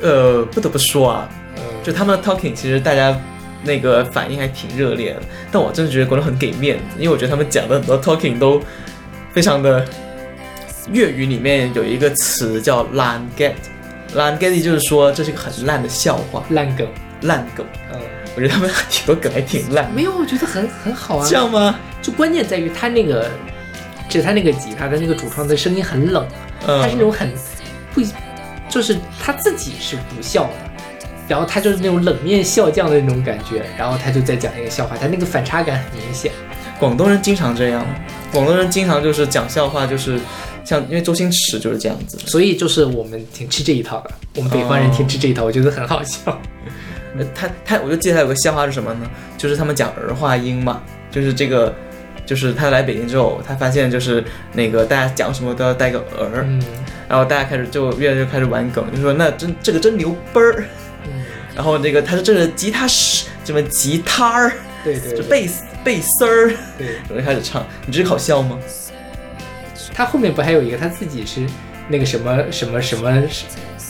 呃，不得不说啊，嗯，就他们的 talking 其实大家那个反应还挺热烈的，但我真的觉得国人很给面子，因为我觉得他们讲的很多 talking 都非常的粤语里面有一个词叫烂 get，烂 get 就是说这是一个很烂的笑话，烂梗。烂梗。嗯，我觉得他们挺多梗还挺烂，没有，我觉得很很好啊。这样吗？就关键在于他那个，就是他那个吉他的那个主创的声音很冷，嗯，他是那种很不，就是他自己是不笑的，然后他就是那种冷面笑匠的那种感觉，然后他就在讲一个笑话，他那个反差感很明显。广东人经常这样，广东人经常就是讲笑话，就是像因为周星驰就是这样子。所以就是我们挺吃这一套的，我们北方人挺吃这一套，我觉得很好笑。呃，他他，我就记得他有个笑话是什么呢？就是他们讲儿化音嘛，就是这个，就是他来北京之后，他发现就是那个大家讲什么都要带个儿，嗯然后大家开始就越来越开始玩梗，就说那真这个真牛掰儿，嗯，然后那个他说这是吉他是什么吉他儿，对对对就贝斯贝丝儿，对，然后就开始唱，你这是好笑吗？他后面不还有一个他自己是那个什么什么什么，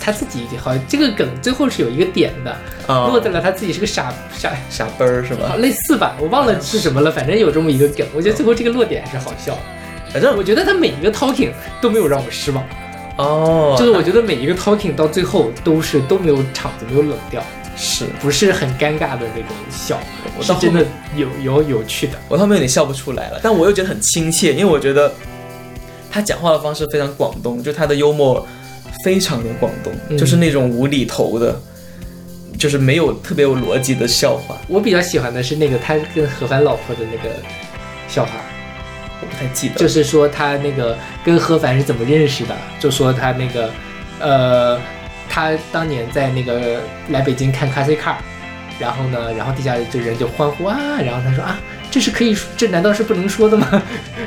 他自己好像这个梗最后是有一个点的，啊、落在了他自己是个傻傻傻掰儿是好吧？类似吧，我忘了是什么了，反正有这么一个梗。我觉得最后这个落点还是好笑。反正我觉得他每一个 talking 都没有让我失望，哦，就是我觉得每一个 talking 到最后都是都没有场子没有冷掉，是不是很尴尬的那种笑，我是真的有有有趣的。我后面有点笑不出来了，但我又觉得很亲切，因为我觉得他讲话的方式非常广东，就他的幽默非常的广东，嗯就是那种无厘头的，就是没有特别有逻辑的笑话。我比较喜欢的是那个他跟何凡老婆的那个笑话，我不太记得，就是说他那个跟何凡是怎么认识的，就说他那个呃，他当年在那个来北京看 coscar 然后呢，然后底下就人就欢呼啊，然后他说啊，这是可以，这难道是不能说的吗？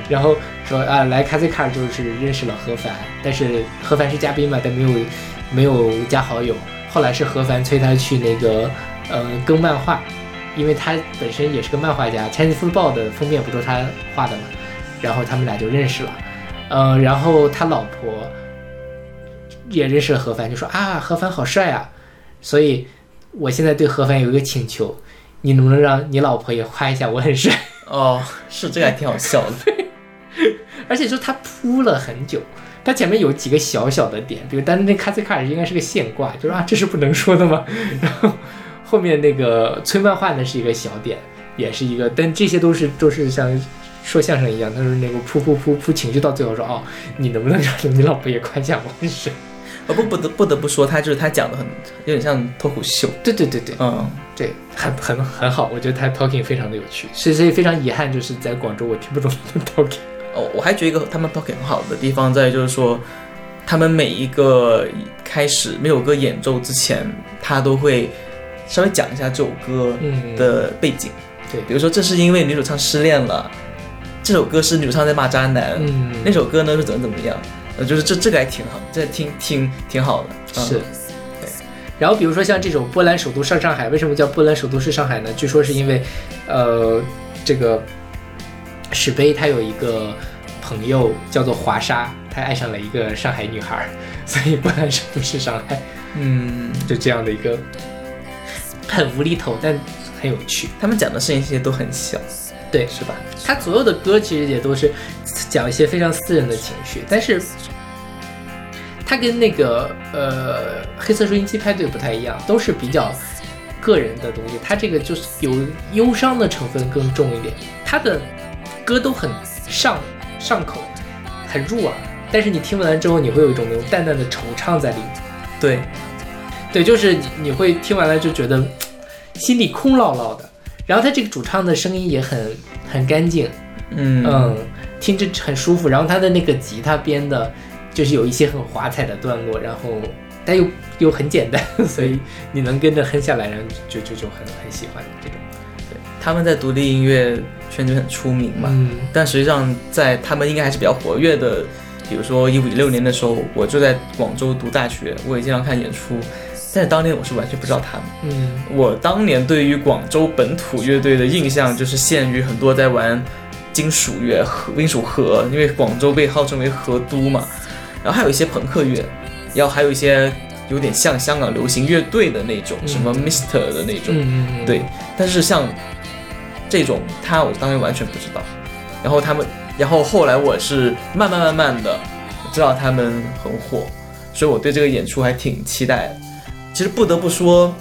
然后说啊，来卡塞卡尔就是认识了何凡，但是何凡是嘉宾嘛，但没有没有加好友。后来是何凡催他去那个呃更漫画，因为他本身也是个漫画家，《Chinese Football》的封面不都是他画的嘛，然后他们俩就认识了。嗯，然后他老婆也认识了何凡，就说啊，何凡好帅啊，所以我现在对何凡有一个请求，你能不能让你老婆也夸一下我很帅？哦，是这个还挺好笑的。而且说他铺了很久，他前面有几个小小的点，比如但是那卡斯卡尔应该是个现挂，就是啊这是不能说的吗？然后后面那个催漫画呢是一个小点，也是一个，但这些都是都是像说相声一样，他说那个噗噗噗噗情绪到最后说哦，你能不能让你老婆也夸一下我很帅？呃不不得不得不说，他就是他讲的很有点像脱口秀。对对对对，嗯，对，很很很好，我觉得他 talking 非常的有趣，所以所以非常遗憾，就是在广州我听不懂他的 talking。哦，我还觉得一个他们 talking 很好的地方在于就是说，他们每一个开始没有歌演奏之前，他都会稍微讲一下这首歌嗯的背景。对比如说这是因为女主唱失恋了，这首歌是女主唱在骂渣男，嗯那首歌呢是怎么怎么样，呃，就是这这个还挺好，这挺挺挺好的。嗯是，对。然后比如说像这首波兰首都上上海，为什么叫波兰首都是上海呢？据说是因为，呃，这个史碑他有一个朋友叫做华沙，他爱上了一个上海女孩儿，所以波兰首都是上海，嗯，就这样的一个很无厘头，但很有趣。他们讲的事情其实都很小，对，是吧？他所有的歌其实也都是讲一些非常私人的情绪，但是他跟那个呃黑色收音机派对不太一样，都是比较个人的东西。他这个就是有忧伤的成分更重一点，他的歌都很上上口，很入耳，但是你听完之后，你会有一种那种淡淡的惆怅在里面。对，对，就是你你会听完了就觉得心里空落落的。然后他这个主唱的声音也很很干净，嗯嗯，听着很舒服。然后他的那个吉他编的，就是有一些很华彩的段落，然后但又又很简单，所以你能跟着哼下来，然后就就就很很喜欢这种。对他们在独立音乐圈就很出名嘛，嗯但实际上在他们应该还是比较活跃的。比如说一五一六年的时候，我就在广州读大学，我也经常看演出，但是当年我是完全不知道他们。嗯我当年对于广州本土乐队的印象就是限于很多在玩金属乐、和金属核，因为广州被号称为核都嘛。然后还有一些朋克乐，然后还有一些有点像香港流行乐队的那种，嗯什么 Mister 的那种。对，但是像这种他，我当年完全不知道。然后他们，然后后来我是慢慢慢慢的知道他们很火，所以我对这个演出还挺期待的。其实不得不说，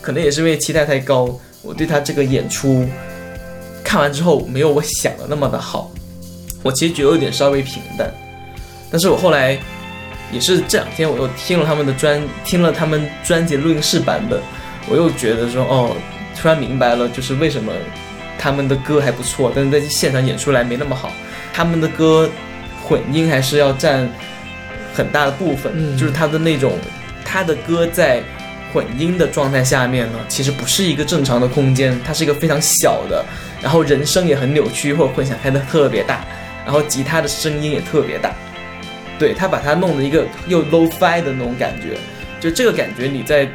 可能也是因为期待太高，我对他这个演出看完之后没有我想的那么的好。我其实觉得有点稍微平淡，但是我后来也是这两天我又听了他们的专，听了他们专辑录音室版本，我又觉得说哦，突然明白了，就是为什么他们的歌还不错，但是在现场演出来没那么好。他们的歌混音还是要占很大的部分，嗯就是他的那种他的歌在混音的状态下面呢，其实不是一个正常的空间，它是一个非常小的，然后人声也很扭曲或者混响开的特别大，然后吉他的声音也特别大。对他把它弄了一个又 low fi 的那种感觉，就这个感觉你在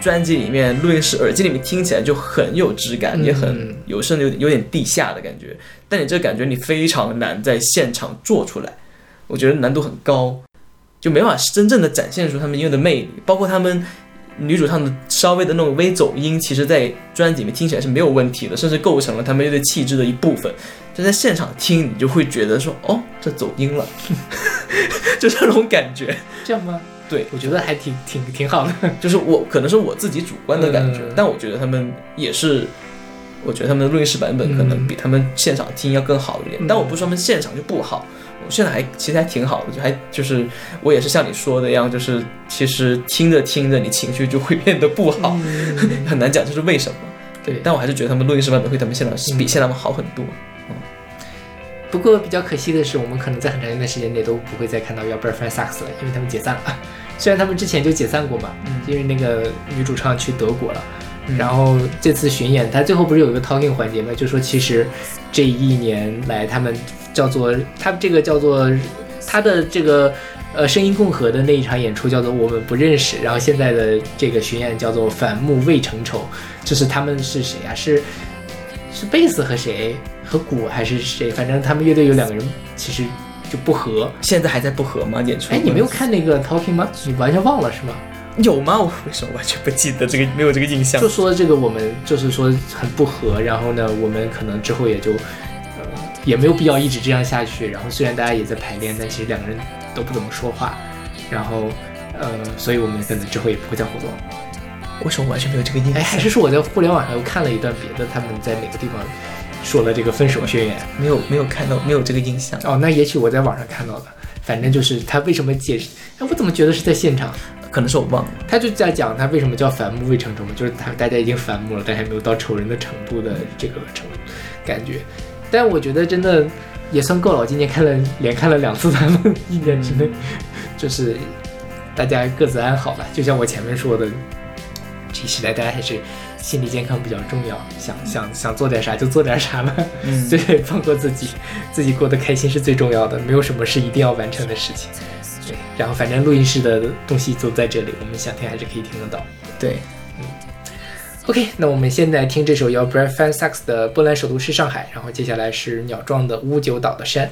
专辑里面录音室耳机里面听起来就很有质感，嗯也很有甚至有点有点地下的感觉。但你这个感觉你非常难在现场做出来，我觉得难度很高，就没办法真正的展现出他们音乐的魅力，包括他们。女主唱的稍微的那种微走音，其实在专辑里面听起来是没有问题的，甚至构成了他们乐队气质的一部分。但在现场听，你就会觉得说，哦，这走音了，就这种感觉。这样吗？对，我觉得还挺挺挺好的。就是我可能是我自己主观的感觉，嗯但我觉得他们也是，我觉得他们的录音室版本可能比他们现场听要更好一点。嗯但我不是说他们现场就不好，我现在还其实还挺好的，就还就是我也是像你说的一样，就是其实听着听着你情绪就会变得不好，嗯 很难讲这是为什么。对，但我还是觉得他们录音室版本会他们现场嗯比现场好很多。嗯不过比较可惜的是，我们可能在很长一段时间内都不会再看到 Your Boyfriend Sucks 了，因为他们解散了。虽然他们之前就解散过嘛，嗯因为那个女主唱去德国了，然后这次巡演，他最后不是有一个 talking 环节吗？就说其实这一年来他们叫做他这个叫做他的这个呃声音共和的那一场演出叫做我们不认识，然后现在的这个巡演叫做反目未成仇，就是他们是谁啊？是是贝斯和谁和鼓还是谁？反正他们乐队有两个人其实就不和。现在还在不和吗？演出？哎，你没有看那个 talking 吗？你完全忘了是吗？有吗？我为什么完全不记得这个？没有这个印象就。说这个我们就是说很不和，然后呢，我们可能之后也就，呃，也没有必要一直这样下去。然后虽然大家也在排练，但其实两个人都不怎么说话，然后，呃，所以我们可能之后也不会再活动。为什么完全没有这个印哎，象？还是说我在互联网上又看了一段别的，他们在哪个地方说了这个分手宣言？没有没有看到，没有这个印象。哦，那也许我在网上看到的。反正就是他为什么解释？哎，我怎么觉得是在现场？可能是我忘了。他就在讲他为什么叫反目未成仇嘛，就是他大家已经反目了，但还没有到仇人的程度的这个程感觉。但我觉得真的也算够了，我今年看了连看了两次他们，一年之内，就是大家各自安好吧。就像我前面说的，这时代大家还是心理健康比较重要，想想想做点啥就做点啥吧，嗯对，放过自己，自己过得开心是最重要的，没有什么是一定要完成的事情。对，然后反正录音室的东西都在这里，我们想听还是可以听得到。对，嗯 OK，那我们现在听这首由 Brad Fan Sax 的《波兰首都是上海》，然后接下来是鸟壮的《乌九岛的山》。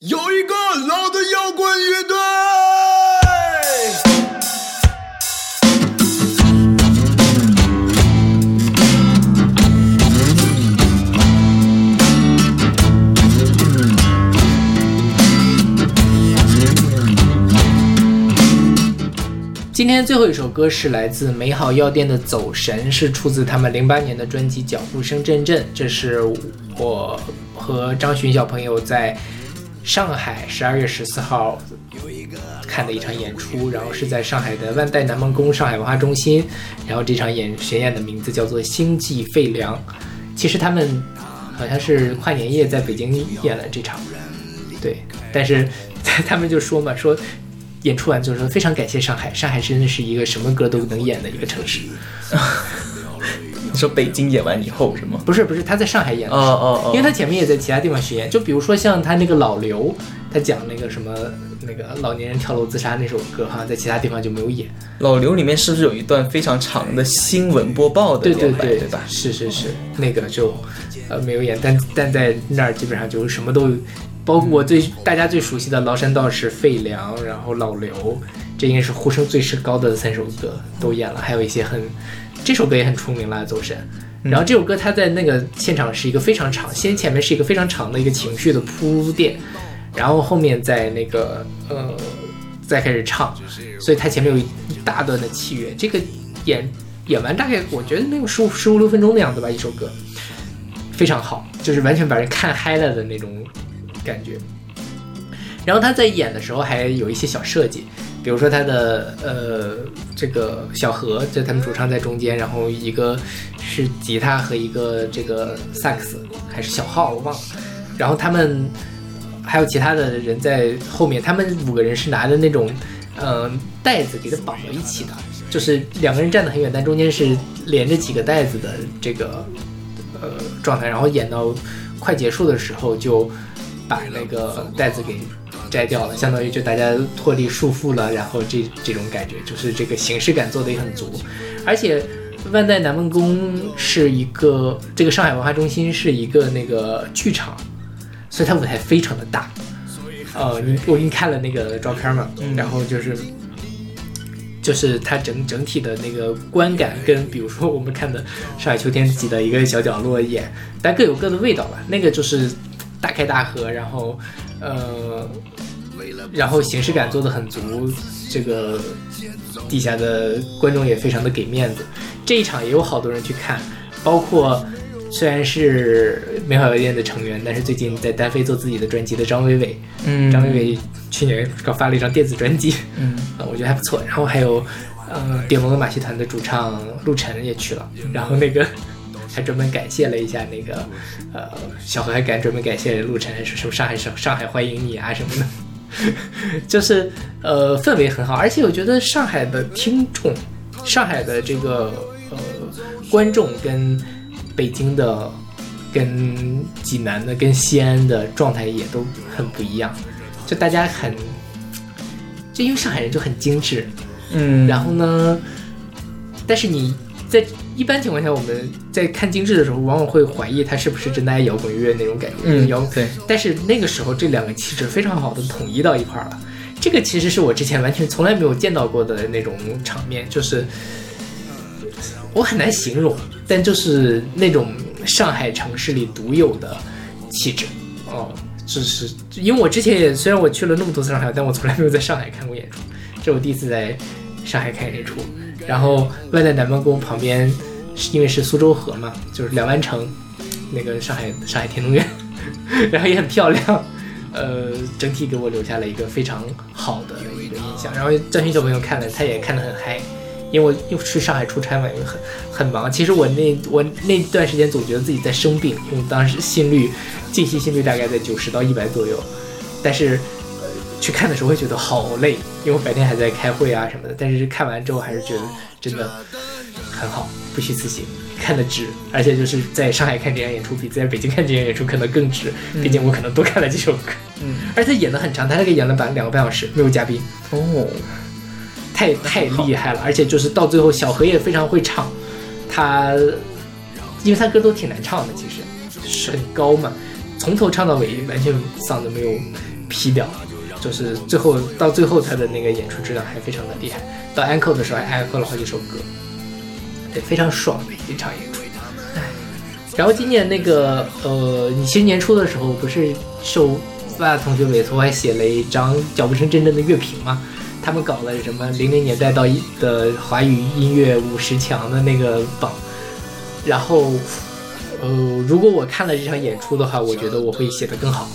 有一个老的摇滚乐队。今天最后一首歌是来自美好药店的《走神》，是出自他们零八年的专辑《脚步声阵阵》。这是我和张巡小朋友在上海十二月十四号看的一场演出，然后是在上海的万代南梦宫上海文化中心。然后这场演巡演的名字叫做《星际废粮》。其实他们好像是跨年夜在北京演了这场，对，但是 他们就说嘛，说演出完就说非常感谢上海，上海真的是一个什么歌都能演的一个城市。你说北京演完以后是吗？不是不是，他在上海演的哦时候，哦哦，因为他前面也在其他地方巡演，就比如说像他那个老刘，他讲那个什么那个老年人跳楼自杀那首歌，好像在其他地方就没有演。老刘里面是不是有一段非常长的新闻播报的对对，对对吧？是是是，那个就呃没有演，但但在那儿基本上就是什么都，包括我最大家最熟悉的崂山道士、费良，然后老刘，这应该是呼声最是高的三首歌都演了，还有一些很这首歌也很出名了，走神。然后这首歌它在那个现场是一个非常长，先前面是一个非常长的一个情绪的铺垫，然后后面在那个呃再开始唱，所以它前面有一大段的器乐。这个演演完大概我觉得能有十五十五六分钟的样子吧，一首歌非常好，就是完全把人看嗨了的那种感觉。然后他在演的时候还有一些小设计，比如说他的呃这个小何，就他们主唱在中间，然后一个是吉他和一个这个萨克斯还是小号我忘了，然后他们还有其他的人在后面，他们五个人是拿着那种嗯、呃带子给它绑到一起的，就是两个人站得很远，但中间是连着几个带子的这个呃状态，然后演到快结束的时候就把那个带子给摘掉了，相当于就大家脱离束缚了，然后这这种感觉就是这个形式感做的也很足，而且万代南梦宫是一个这个上海文化中心是一个那个剧场，所以它舞台非常的大。呃，你我给你看了那个照片嘛，然后就是就是它整整体的那个观感跟比如说我们看的上海秋天挤的一个小角落演，但各有各的味道吧。那个就是大开大合，然后呃，然后形式感做的很足，这个底下的观众也非常的给面子。这一场也有好多人去看，包括虽然是美好药店的成员，但是最近在单飞做自己的专辑的张伟伟，嗯，张伟伟去年刚发了一张电子专辑，嗯呃，我觉得还不错。然后还有，呃，电龙的马戏团的主唱陆晨也去了，然后那个还专门感谢了一下那个，呃，小何还敢专门感谢陆晨，说什么上海上上海欢迎你啊什么的，就是呃氛围很好，而且我觉得上海的听众，上海的这个呃观众跟北京的。跟济南的、跟西安的状态也都很不一样，就大家很，就因为上海人就很精致，嗯，然后呢，但是你在一般情况下，我们在看精致的时候，往往会怀疑他是不是真的爱摇滚乐那种感觉。嗯摇，对，但是那个时候这两个气质非常好的统一到一块儿了。这个其实是我之前完全从来没有见到过的那种场面，就是我很难形容，但就是那种上海城市里独有的气质哦。就是因为我之前也虽然我去了那么多次上海，但我从来没有在上海看过演出，这是我第一次在上海看演出。然后外在南梦宫旁边，因为是苏州河嘛，就是两湾城，那个上海上海天通苑，然后也很漂亮，呃，整体给我留下了一个非常好的一个印象。然后张勋小朋友看了，他也看得很嗨，因为我又去上海出差嘛，因为很很忙。其实我那我那段时间总觉得自己在生病，因为当时心率静息心率大概在九十到一百左右，但是。呃去看的时候会觉得好累，因为我白天还在开会啊什么的。但是看完之后还是觉得真的很好，不虚此行，看得值。而且就是在上海看这场演出，比在北京看这场演出可能更值，毕竟我可能多看了几首歌。嗯，而且他演的很长，他那个演了半两个半小时，没有嘉宾，哦，太太厉害了。而且就是到最后，小何也非常会唱，他因为他歌都挺难唱的，其实是很高嘛，从头唱到尾，完全嗓子没有劈掉，就是最后到最后他的那个演出质量还非常的厉害，到 encore 的时候还安可了好几首歌，对，非常爽的一场演出。哎，然后今年那个呃，你其实年初的时候不是受发同学委托，还写了一张脚步声阵阵的乐评嘛？他们搞了什么零零年代到一的华语音乐五十强的那个榜，然后呃，如果我看了这场演出的话，我觉得我会写得更好。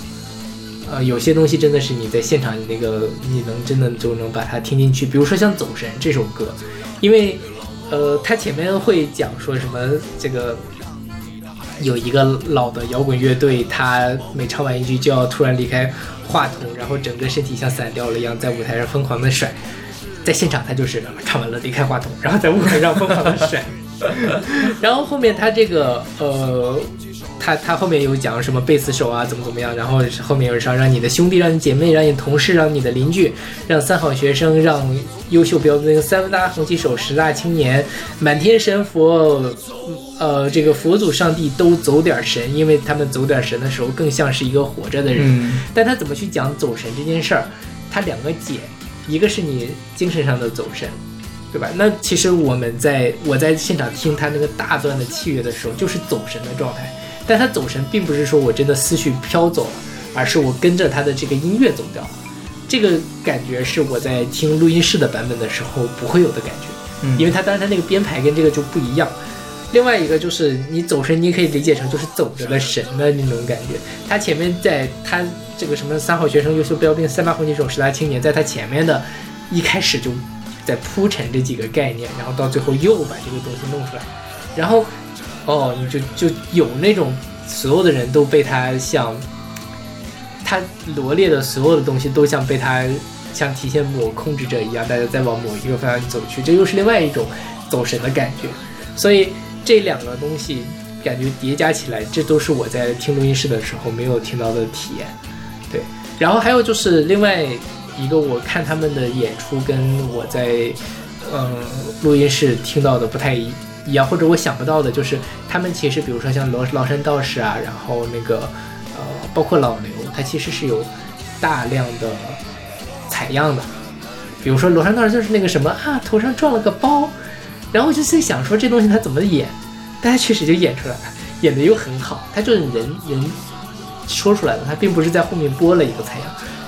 呃，有些东西真的是你在现场那个你能真的就能把它听进去，比如说像《走神》这首歌，因为呃，它前面会讲说什么这个。有一个老的摇滚乐队，他每唱完一句就要突然离开话筒，然后整个身体像散掉了一样，在舞台上疯狂的甩。在现场他就是唱完了离开话筒，然后在舞台上疯狂的甩。然后后面他这个呃。他他后面有讲什么贝斯手啊，怎么怎么样，然后后面有说让你的兄弟、让你姐妹、让你同事、让你的邻居、让三好学生、让优秀标兵、三大红旗手、十大青年、满天神佛，呃，这个佛祖、上帝都走点神，因为他们走点神的时候更像是一个活着的人。但他怎么去讲走神这件事儿？他两个解，一个是你精神上的走神，对吧？那其实我们在我在现场听他那个大段的器乐的时候，就是走神的状态。但他走神，并不是说我真的思绪飘走了，而是我跟着他的这个音乐走掉了。这个感觉是我在听录音室的版本的时候不会有的感觉，嗯因为他当然他那个编排跟这个就不一样。另外一个就是你走神，你可以理解成就是走着的神的那种感觉。他前面在他这个什么三好学生、优秀标兵、三八红旗手、十大青年，在他前面的一开始就在铺陈这几个概念，然后到最后又把这个东西弄出来，然后。哦，你就就有那种所有的人都被他像他罗列的所有的东西都像被他像提线木偶控制着一样，大家在往某一个方向走去，这又是另外一种走神的感觉。所以这两个东西感觉叠加起来，这都是我在听录音室的时候没有听到的体验。对，然后还有就是另外一个，我看他们的演出跟我在嗯录音室听到的不太一。一样，或者我想不到的就是，他们其实比如说像崂崂山道士啊，然后那个呃，包括老刘，他其实是有大量的采样的。比如说崂山道士就是那个什么啊，头上撞了个包，然后我就在想说这东西他怎么演，但他确实就演出来了，演的又很好，他就是人人说出来的，他并不是在后面播了一个采样，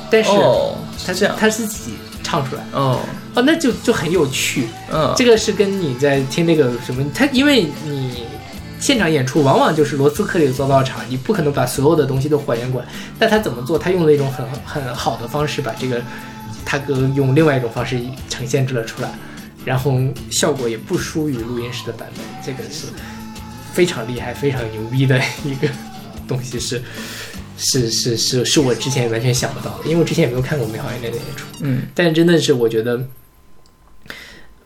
但是哦，他这样他自己唱出来，哦，哦，那就就很有趣。嗯，这个是跟你在听那个什么，他因为你现场演出往往就是罗斯克里做到场，你不可能把所有的东西都还原过来。但他怎么做？他用了一种很很好的方式，把这个他哥用另外一种方式呈现了出来，然后效果也不输于录音室的版本。这个是非常厉害、非常牛逼的一个东西，是是是是是是我之前完全想不到的，因为我之前也没有看过美好演练的演出。嗯但真的是我觉得，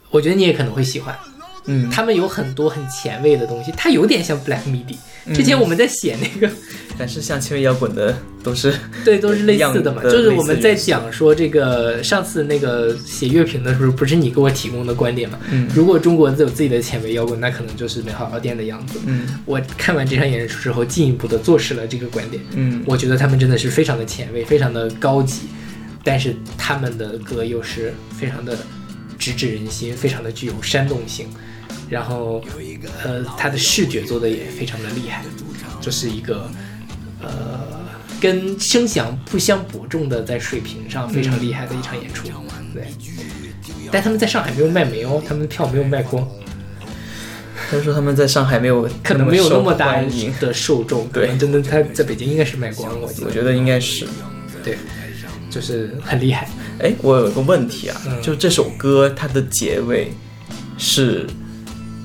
我觉得你也可能会喜欢。嗯，他们有很多很前卫的东西，它有点像 Black MIDI。之嗯前我们在写那个，但是像前卫摇滚的都是对，都是类似的嘛。的就是我们在讲说这个上次那个写乐评的时候，不是你给我提供的观点嘛？嗯如果中国有自己的前卫摇滚，那可能就是美好药店的样子。嗯我看完这场演出之后，进一步的坐实了这个观点。嗯我觉得他们真的是非常的前卫，非常的高级，但是他们的歌又是非常的直指人心，非常的具有煽动性，然后呃，他的视觉做的也非常的厉害，就是一个呃跟声响不相伯仲的在水平上非常厉害的一场演出，对。但他们在上海没有卖没哦，他们的票没有卖光，他说他们在上海没有可能没有那么大的受众，可对能真的他在北京应该是卖光了，我，我觉得应该是。对，就是很厉害。哎，我有个问题啊，嗯。就这首歌它的结尾是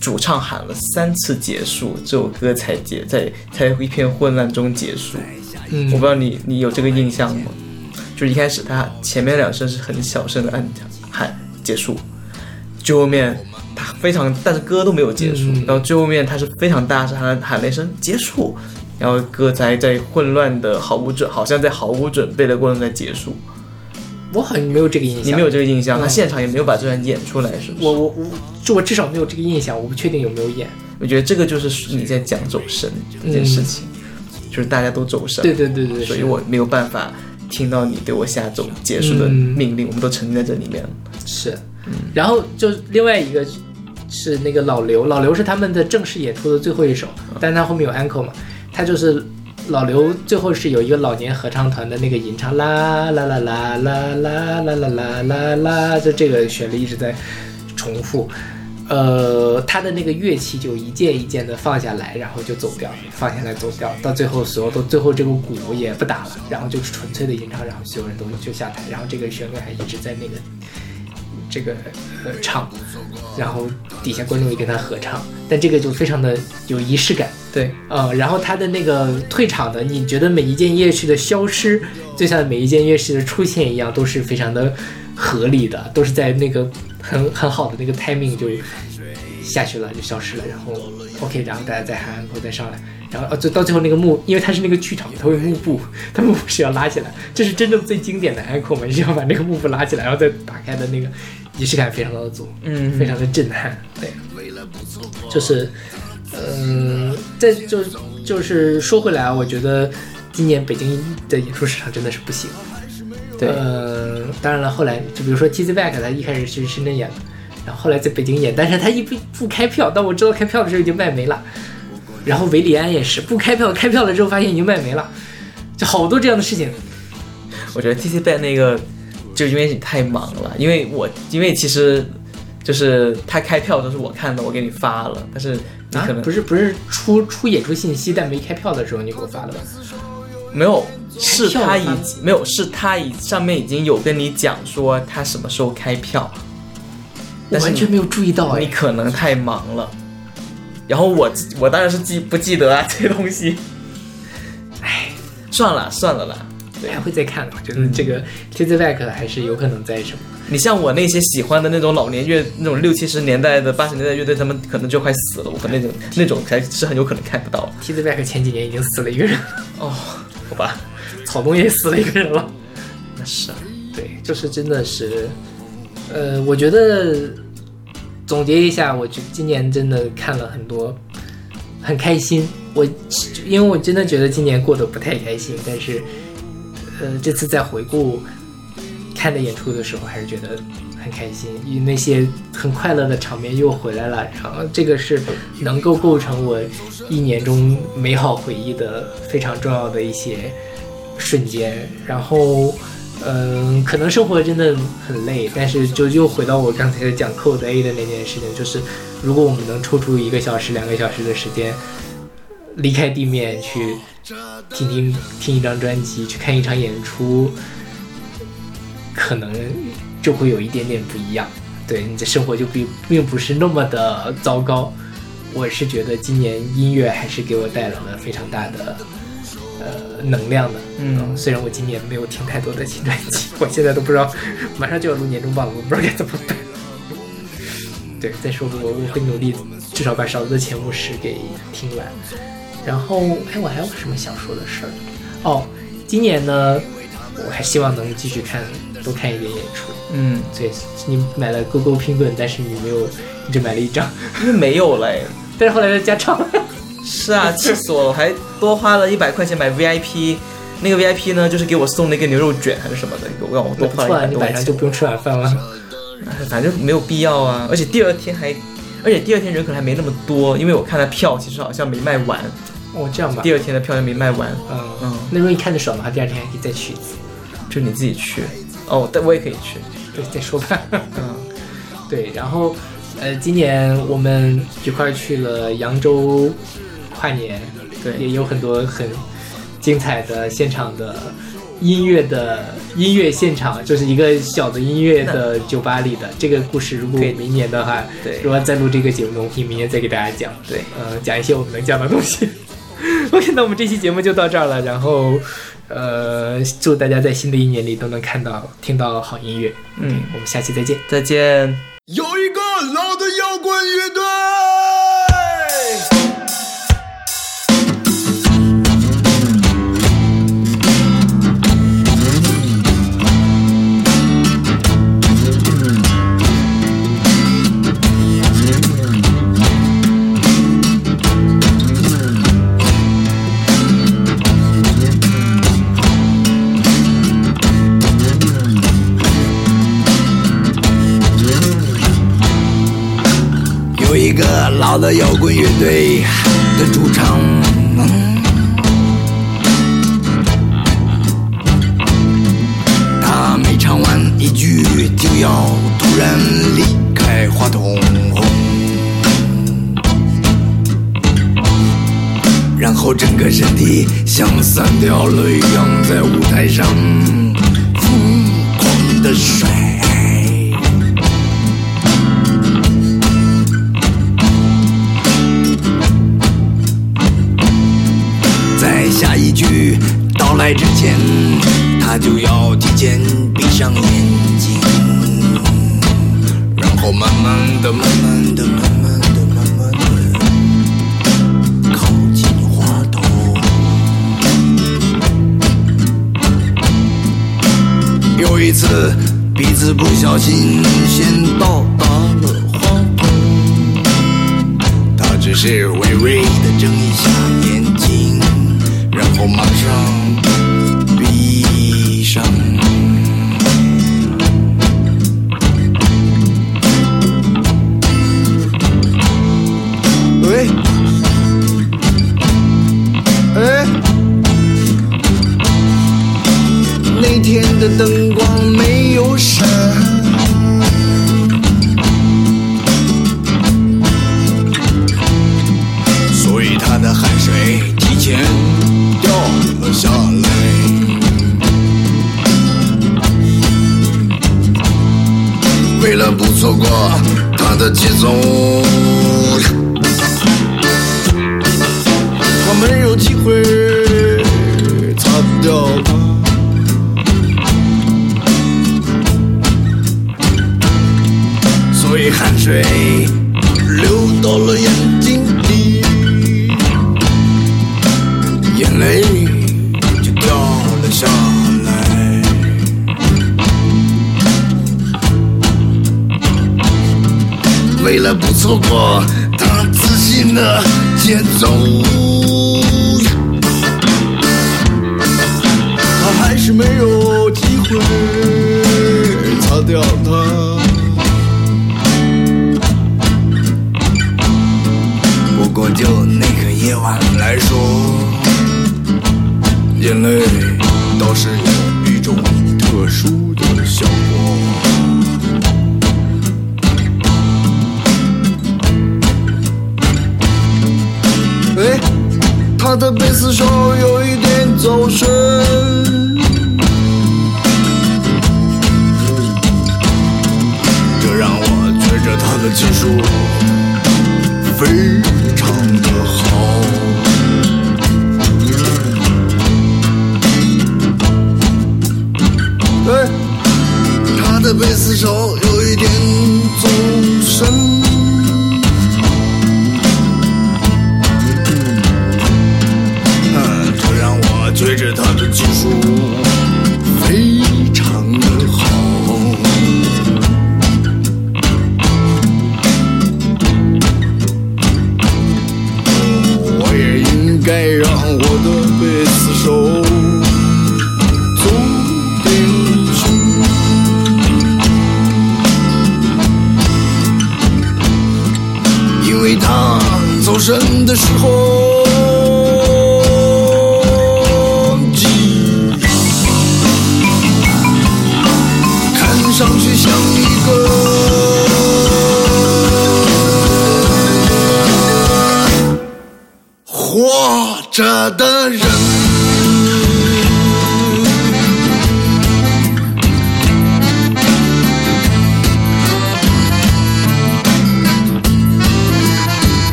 主唱喊了三次结束，这首歌才结在才一片混乱中结束。嗯，我不知道你你有这个印象吗？就是一开始他前面两声是很小声的按喊结束，最后面他非常，但是歌都没有结束，嗯然后最后面他是非常大声喊喊了一声结束，然后歌才在混乱的毫无准，好像在毫无准备的过程中在结束。我好像没有这个印象。你没有这个印象，嗯他现场也没有把这段演出来，是不是？我我我，就我至少没有这个印象，我不确定有没有演。我觉得这个就是你在讲走神这件事情，就是大家都走神，对对对对，是所以我没有办法听到你对我下走结束的嗯命令，我们都沉浸在这里面了。是，然后就另外一个是那个老刘，老刘是他们的正式演出的最后一首，但他后面有 encore 嘛，他就是老刘最后是有一个老年合唱团的那个吟唱啦啦啦啦啦啦啦啦啦啦啦，就这个旋律一直在重复。呃，他的那个乐器就一件一件的放下来，然后就走掉，放下来走掉，到最后所有都最后这个鼓也不打了，然后就是纯粹的吟唱，然后所有人都就下台，然后这个旋律还一直在那个这个呃唱，然后底下观众也跟他合唱，但这个就非常的有仪式感，对，呃，然后他的那个退场的，你觉得每一件乐器的消失，就像每一件乐器的出现一样，都是非常的合理的，都是在那个很很好的那个 timing 就下去了，就消失了，然后 OK，然后大家再喊 uncle 再上来，然后呃，就到最后那个幕，因为它是那个剧场，它会幕布，它幕布是要拉起来，这是真正最经典的 uncle 嘛，是要把那个幕布拉起来，然后再打开的那个仪式感非常的足，嗯非常的震撼，对，就是，嗯、再就就是说回来啊，我觉得今年北京的演出市场真的是不行。对呃，当然了，后来就比如说 T Z Back，他一开始去深圳演的，然后后来在北京演，但是他一不不开票，当我知道开票的时候已经卖没了。然后维里安也是不开票，开票了之后发现已经卖没了，就好多这样的事情。我觉得 T C Back 那个就因为你太忙了，因为我因为其实就是他开票都是我看的，我给你发了，但是你啊可能、，不是不是出出演出信息，但没开票的时候你给我发的吧？没有，是他已没有，是他已上面已经有跟你讲说他什么时候开票，我但是完全没有注意到你哎。可能太忙了。然后我我当然是记不记得啊这些东西，唉，算了算了啦。对还会再看的，我觉得这个 T Z Back 还是有可能在什么。你像我那些喜欢的那种老年乐，那种六七十年代的、八十年代乐队，他们可能就快死了。我可那种那种才是很有可能看不到。T Z Back 前几年已经死了一个人，哦，好吧，草东也死了一个人了。那是啊，对，就是真的是，呃，我觉得总结一下，我觉今年真的看了很多，很开心。我因为我真的觉得今年过得不太开心，但是，呃，这次在回顾看的演出的时候，还是觉得很开心，因为那些很快乐的场面又回来了。然后这个是能够构成我一年中美好回忆的非常重要的一些瞬间。然后，嗯，可能生活真的很累，但是就又回到我刚才讲 Code A 的那件事情，就是如果我们能抽出一个小时、两个小时的时间，离开地面去听听听一张专辑，去看一场演出，可能就会有一点点不一样。对你的生活就并并不是那么的糟糕。我是觉得今年音乐还是给我带来了非常大的呃能量的。嗯虽然我今年没有听太多的新专辑，我现在都不知道，马上就要录年终榜了，我不知道该怎么办。对，再说我我会努力，至少把勺子的前五十给听完。然后，哎，我还有什么想说的事儿？哦，今年呢，我还希望能继续看，多看一点演出。嗯，对，你买了勾勾拼棍，但是你没有，你只买了一张，因为没有嘞。但是后来又加长了。是啊，气死我了！我还多花了一百块钱买 VIP，那个 VIP 呢，就是给我送那个牛肉卷还是什么的，我让我多花了一百多块钱。晚上就不用吃晚饭了。哎 反正没有必要啊，而且第二天还，而且第二天人可能还没那么多，因为我看他票其实好像没卖完，哦，这样吧。第二天的票还没卖完，嗯嗯那如果你看得爽的话，第二天还可以再去一次。就你自己去。哦，但我也可以去。对，再说吧。嗯，对，然后呃，今年我们一块去了扬州跨年，对也有很多很精彩的现场的音乐的音乐现场，就是一个小的音乐的酒吧里的这个故事。如果明年的话，对如果再录这个节目，我可以明年再给大家讲。对，呃，讲一些我们能讲的东西。OK，那我们这期节目就到这儿了。然后，呃，祝大家在新的一年里都能看到、听到好音乐。嗯 OK，我们下期再见。再见。有一个老的摇滚乐队。个老的摇滚乐队的主唱。他每唱完一句就要突然离开话筒，然后整个身体像散掉了一样，在舞台上疯狂的甩。一句到来之前，他就要提前闭上眼睛，然后慢慢的、慢慢的、慢慢的、慢慢的靠近话筒。有一次，鼻子不小心先到达了话筒，他只是微微的睁一下眼，然后马上闭上。喂，哎，那天的灯错过他的节奏，他的贝斯手有一点走神，这让我觉着他的技术非常的好。哎，他的贝斯手有一点着